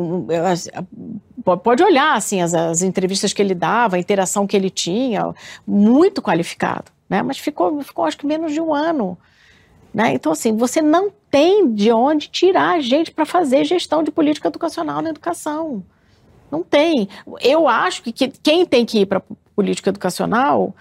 [SPEAKER 7] pode olhar assim as, as, entrevistas que ele dava, a interação que ele tinha, muito qualificado, né? Mas ficou, ficou acho que menos de um ano, né? Então assim, você não tem de onde tirar gente para fazer gestão de política educacional na educação, não tem. Eu acho que, que quem tem que ir para política educacional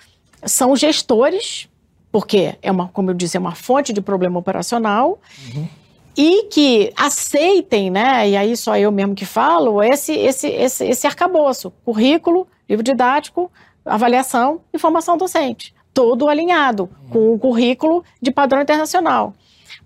[SPEAKER 7] são os gestores, porque é uma, como eu disse, é uma fonte de problema operacional. Uhum e que aceitem, né, e aí só eu mesmo que falo, esse, esse, esse, esse arcabouço, currículo, livro didático, avaliação e formação docente, todo alinhado com o currículo de padrão internacional.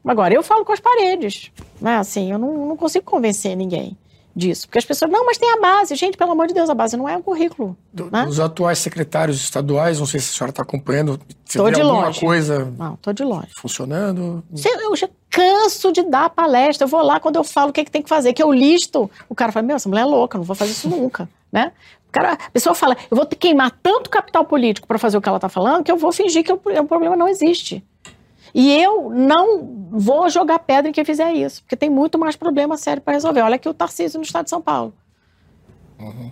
[SPEAKER 7] Agora, eu falo com as paredes, né, assim, eu não, não consigo convencer ninguém disso. Porque as pessoas, não, mas tem a base. Gente, pelo amor de Deus, a base não é um currículo.
[SPEAKER 1] Do,
[SPEAKER 7] né?
[SPEAKER 1] Os atuais secretários estaduais, não sei se a senhora está acompanhando,
[SPEAKER 7] se tô de
[SPEAKER 1] alguma
[SPEAKER 7] longe.
[SPEAKER 1] coisa
[SPEAKER 7] não, tô de longe.
[SPEAKER 1] funcionando.
[SPEAKER 7] Eu já canso de dar palestra. Eu vou lá quando eu falo o que, é que tem que fazer, que eu listo. O cara fala, meu, essa mulher é louca, não vou fazer isso nunca, né? Cara, a pessoa fala, eu vou queimar tanto capital político para fazer o que ela está falando que eu vou fingir que o, o problema não existe. E eu não vou jogar pedra em quem fizer isso, porque tem muito mais problema sério para resolver. Olha aqui o Tarcísio no estado de São Paulo. Uhum.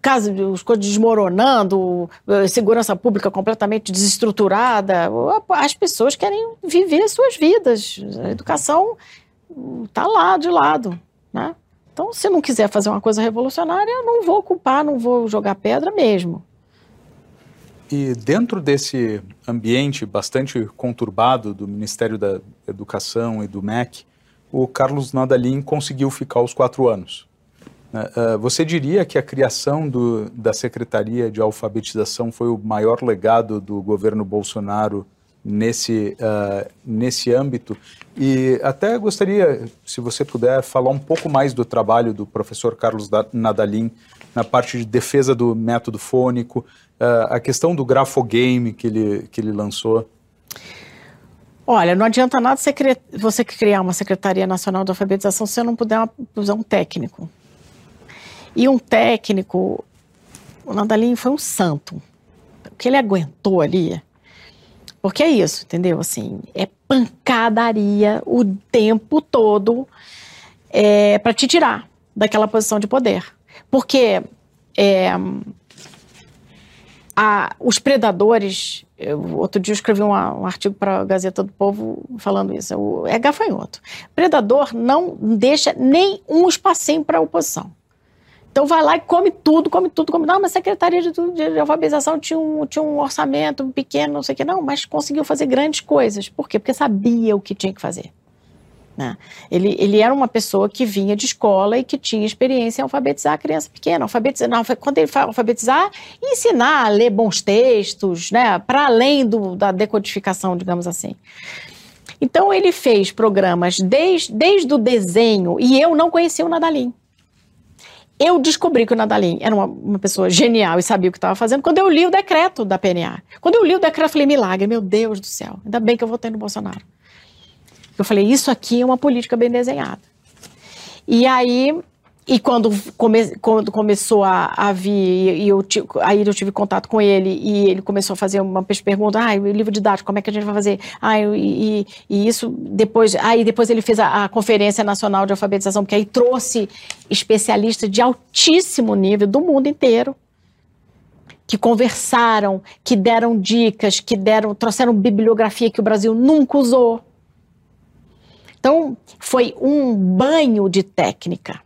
[SPEAKER 7] Caso, as coisas desmoronando, segurança pública completamente desestruturada, as pessoas querem viver suas vidas. A educação está lá de lado, né? Então, se não quiser fazer uma coisa revolucionária, não vou culpar, não vou jogar pedra mesmo.
[SPEAKER 3] E dentro desse ambiente bastante conturbado do Ministério da Educação e do MEC, o Carlos Nadalim conseguiu ficar os quatro anos. Né? Ah, você diria que a criação do, da Secretaria de Alfabetização foi o maior legado do governo Bolsonaro nesse, uh, nesse âmbito? E até gostaria, se você puder, falar um pouco mais do trabalho do professor Carlos Nadalim na parte de defesa do método fônico, uh, a questão do grafogame que ele, que ele lançou.
[SPEAKER 7] Olha, não adianta nada você, criar, uma Secretaria Nacional de Alfabetização se você não puder usar um técnico. E um técnico, o Nadalim foi um santo. O que ele aguentou ali, porque é isso, entendeu? Assim, é pancadaria o tempo todo é, para te tirar daquela posição de poder. Porque é, a, os predadores. Eu, outro dia eu escrevi um, um artigo para a Gazeta do Povo falando isso. O, é gafanhoto. Predador não deixa nem um espacinho para a oposição. Então vai lá e come tudo, come tudo, come. Não, mas a Secretaria de, de, Alfabetização tinha um, tinha um orçamento pequeno, não sei o que, não, mas conseguiu fazer grandes coisas. Por quê? Porque sabia o que tinha que fazer. Né? Ele, ele era uma pessoa que vinha de escola e que tinha experiência em alfabetizar a criança pequena. Alfabetizar, não, quando ele fala alfabetizar, ensinar a ler bons textos, né? para além do, da decodificação, digamos assim. Então ele fez programas desde, desde o desenho, e eu não conhecia o Nadalim. Eu descobri que o Nadalim era uma, uma pessoa genial e sabia o que estava fazendo quando eu li o decreto da PNA. Quando eu li o decreto, eu falei, milagre, meu Deus do céu, ainda bem que eu votei no Bolsonaro. Eu falei, isso aqui é uma política bem desenhada. E aí, e quando, come, quando começou a, a vir, e eu, aí eu tive contato com ele, e ele começou a fazer uma pergunta, ah, o livro didático, como é que a gente vai fazer? Ah, e, e isso depois, aí depois ele fez a, a, Conferência Nacional de Alfabetização, porque aí trouxe especialistas de altíssimo nível do mundo inteiro, que conversaram, que deram dicas, que deram, trouxeram bibliografia que o Brasil nunca usou. Então, foi um banho de técnica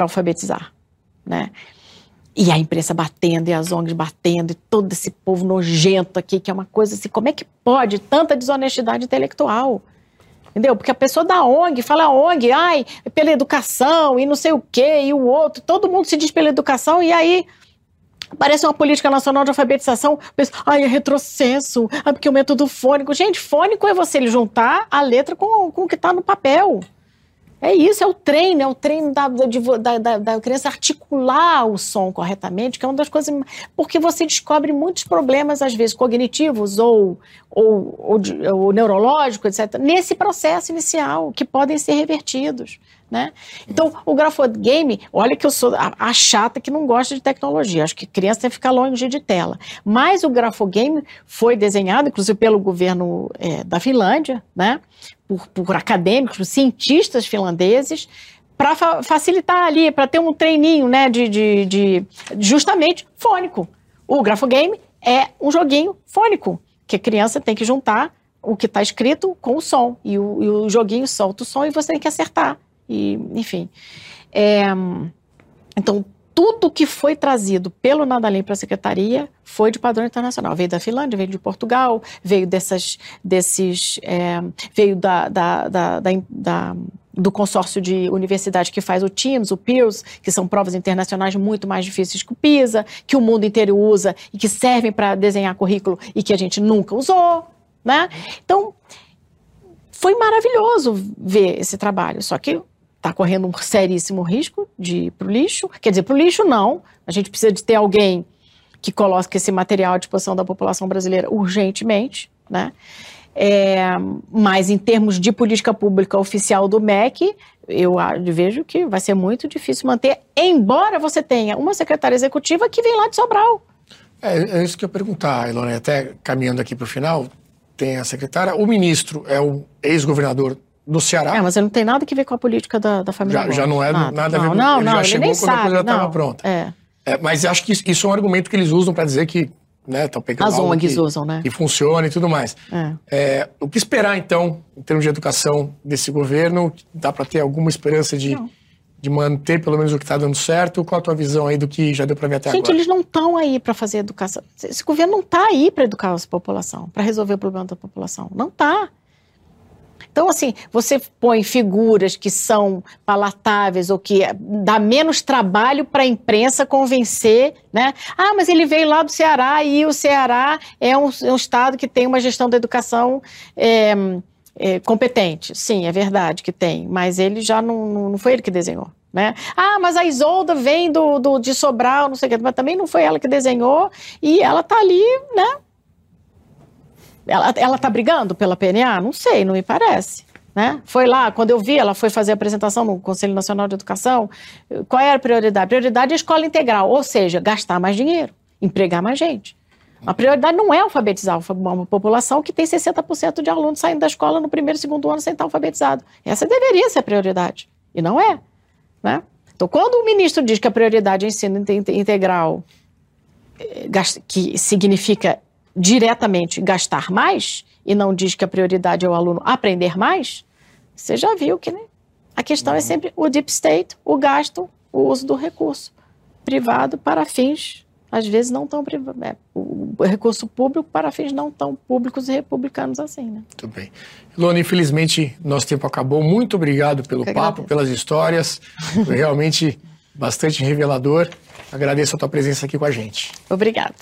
[SPEAKER 7] para alfabetizar, né? E a imprensa batendo, e as ONGs batendo, e todo esse povo nojento aqui, que é uma coisa assim, como é que pode tanta desonestidade intelectual? Entendeu? Porque a pessoa da ONG fala ONG, ai, pela educação, e não sei o quê, e o outro, todo mundo se diz pela educação, e aí Parece uma política nacional de alfabetização. Ai, é retrocesso. Ah, porque o método fônico. Gente, fônico é você juntar a letra com, com o que está no papel. É isso, é o treino, é o treino da, da, da, da, criança articular o som corretamente, que é uma das coisas. Porque você descobre muitos problemas, às vezes, cognitivos ou, ou, ou, ou neurológicos, etc., nesse processo inicial, que podem ser revertidos. Né? Então, o grafogame, olha que eu sou a, a, chata que não gosta de tecnologia, acho que criança tem que ficar longe de tela. Mas o grafogame foi desenhado, inclusive pelo governo é, da Finlândia, né? Por, por acadêmicos, por cientistas finlandeses, para fa facilitar ali, para ter um treininho né? de, de, de justamente fônico. O grafogame é um joguinho fônico, que a criança tem que juntar o que está escrito com o som. E o, e o joguinho solta o som e você tem que acertar e, enfim. É, então, tudo que foi trazido pelo Nadalim para a secretaria foi de padrão internacional. Veio da Finlândia, veio de Portugal, veio dessas, desses, é, veio da, da, da, da, do consórcio de universidades que faz o TIMS, o PIRS, que são provas internacionais muito mais difíceis que o PISA, que o mundo inteiro usa e que servem para desenhar currículo e que a gente nunca usou, né? Então, foi maravilhoso ver esse trabalho, só que está correndo um seríssimo risco de ir para o lixo. Quer dizer, para o lixo não. A gente precisa de ter alguém que coloque esse material à disposição da população brasileira urgentemente, né? É, mas em termos de política pública oficial do MEC, eu vejo que vai ser muito difícil manter, embora você tenha uma secretária executiva que vem lá de Sobral.
[SPEAKER 1] É, é isso que eu ia perguntar, Ilona, até caminhando aqui para o final, tem a secretária, o ministro é o ex-governador do Ceará.
[SPEAKER 7] É, mas ele não tem nada a ver com a política da, da família.
[SPEAKER 1] Já, já não é nada, nada a ver com
[SPEAKER 7] Não,
[SPEAKER 1] ele
[SPEAKER 7] não,
[SPEAKER 1] já
[SPEAKER 7] ele
[SPEAKER 1] chegou
[SPEAKER 7] nem
[SPEAKER 1] quando
[SPEAKER 7] sabe,
[SPEAKER 1] a coisa já estava
[SPEAKER 7] não.
[SPEAKER 1] pronta.
[SPEAKER 7] É.
[SPEAKER 1] É, mas acho que isso é um argumento que eles usam para dizer que né, estão pegando
[SPEAKER 7] As ONGs
[SPEAKER 1] que,
[SPEAKER 7] usam, né?
[SPEAKER 1] que funciona e tudo mais.
[SPEAKER 7] É.
[SPEAKER 1] É, o que esperar, então, em termos de educação desse governo? Dá para ter alguma esperança de, de manter pelo menos o que está dando certo? Qual a tua visão aí do que já deu para ver até
[SPEAKER 7] Gente,
[SPEAKER 1] agora?
[SPEAKER 7] eles não estão aí para fazer educação. Esse governo não está aí para educar a população, para resolver o problema da população. Não está. Então, assim, você põe figuras que são palatáveis ou que dá menos trabalho para a imprensa convencer, né? Ah, mas ele veio lá do Ceará e o Ceará é um, é um estado que tem uma gestão da educação é, é, competente. Sim, é verdade que tem, mas ele já não, não foi ele que desenhou. Né? Ah, mas a Isolda vem do, do, de Sobral, não sei o que, mas também não foi ela que desenhou e ela está ali, né? Ela, ela tá brigando pela PNA? Não sei, não me parece. Né? Foi lá, quando eu vi, ela foi fazer a apresentação no Conselho Nacional de Educação. Qual era a prioridade? A prioridade é a escola integral, ou seja, gastar mais dinheiro, empregar mais gente. A prioridade não é alfabetizar uma população que tem 60% de alunos saindo da escola no primeiro e segundo ano sem estar alfabetizado. Essa deveria ser a prioridade, e não é. Né? Então, quando o ministro diz que a prioridade é ensino integral, eh, que significa diretamente gastar mais e não diz que a prioridade é o aluno aprender mais, você já viu que né? a questão é uhum. sempre o deep state, o gasto, o uso do recurso privado para fins às vezes não tão é, o recurso público para fins não tão públicos e republicanos assim, né?
[SPEAKER 1] Muito bem. Ilona, infelizmente nosso tempo acabou. Muito obrigado pelo papo, agradeço. pelas histórias. Foi realmente bastante revelador. Agradeço a tua presença aqui com a gente.
[SPEAKER 7] Obrigada.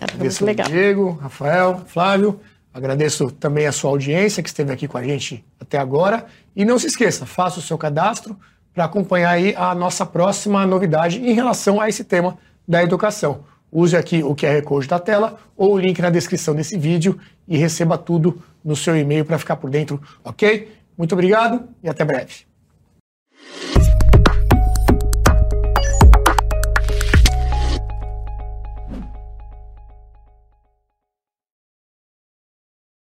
[SPEAKER 1] Agradeço muito legal. Diego, Rafael, Flávio. Agradeço também a sua audiência que esteve aqui com a gente até agora. E não se esqueça, faça o seu cadastro para acompanhar aí a nossa próxima novidade em relação a esse tema da educação. Use aqui o QR Code da tela ou o link na descrição desse vídeo e receba tudo no seu e-mail para ficar por dentro, ok? Muito obrigado e até breve.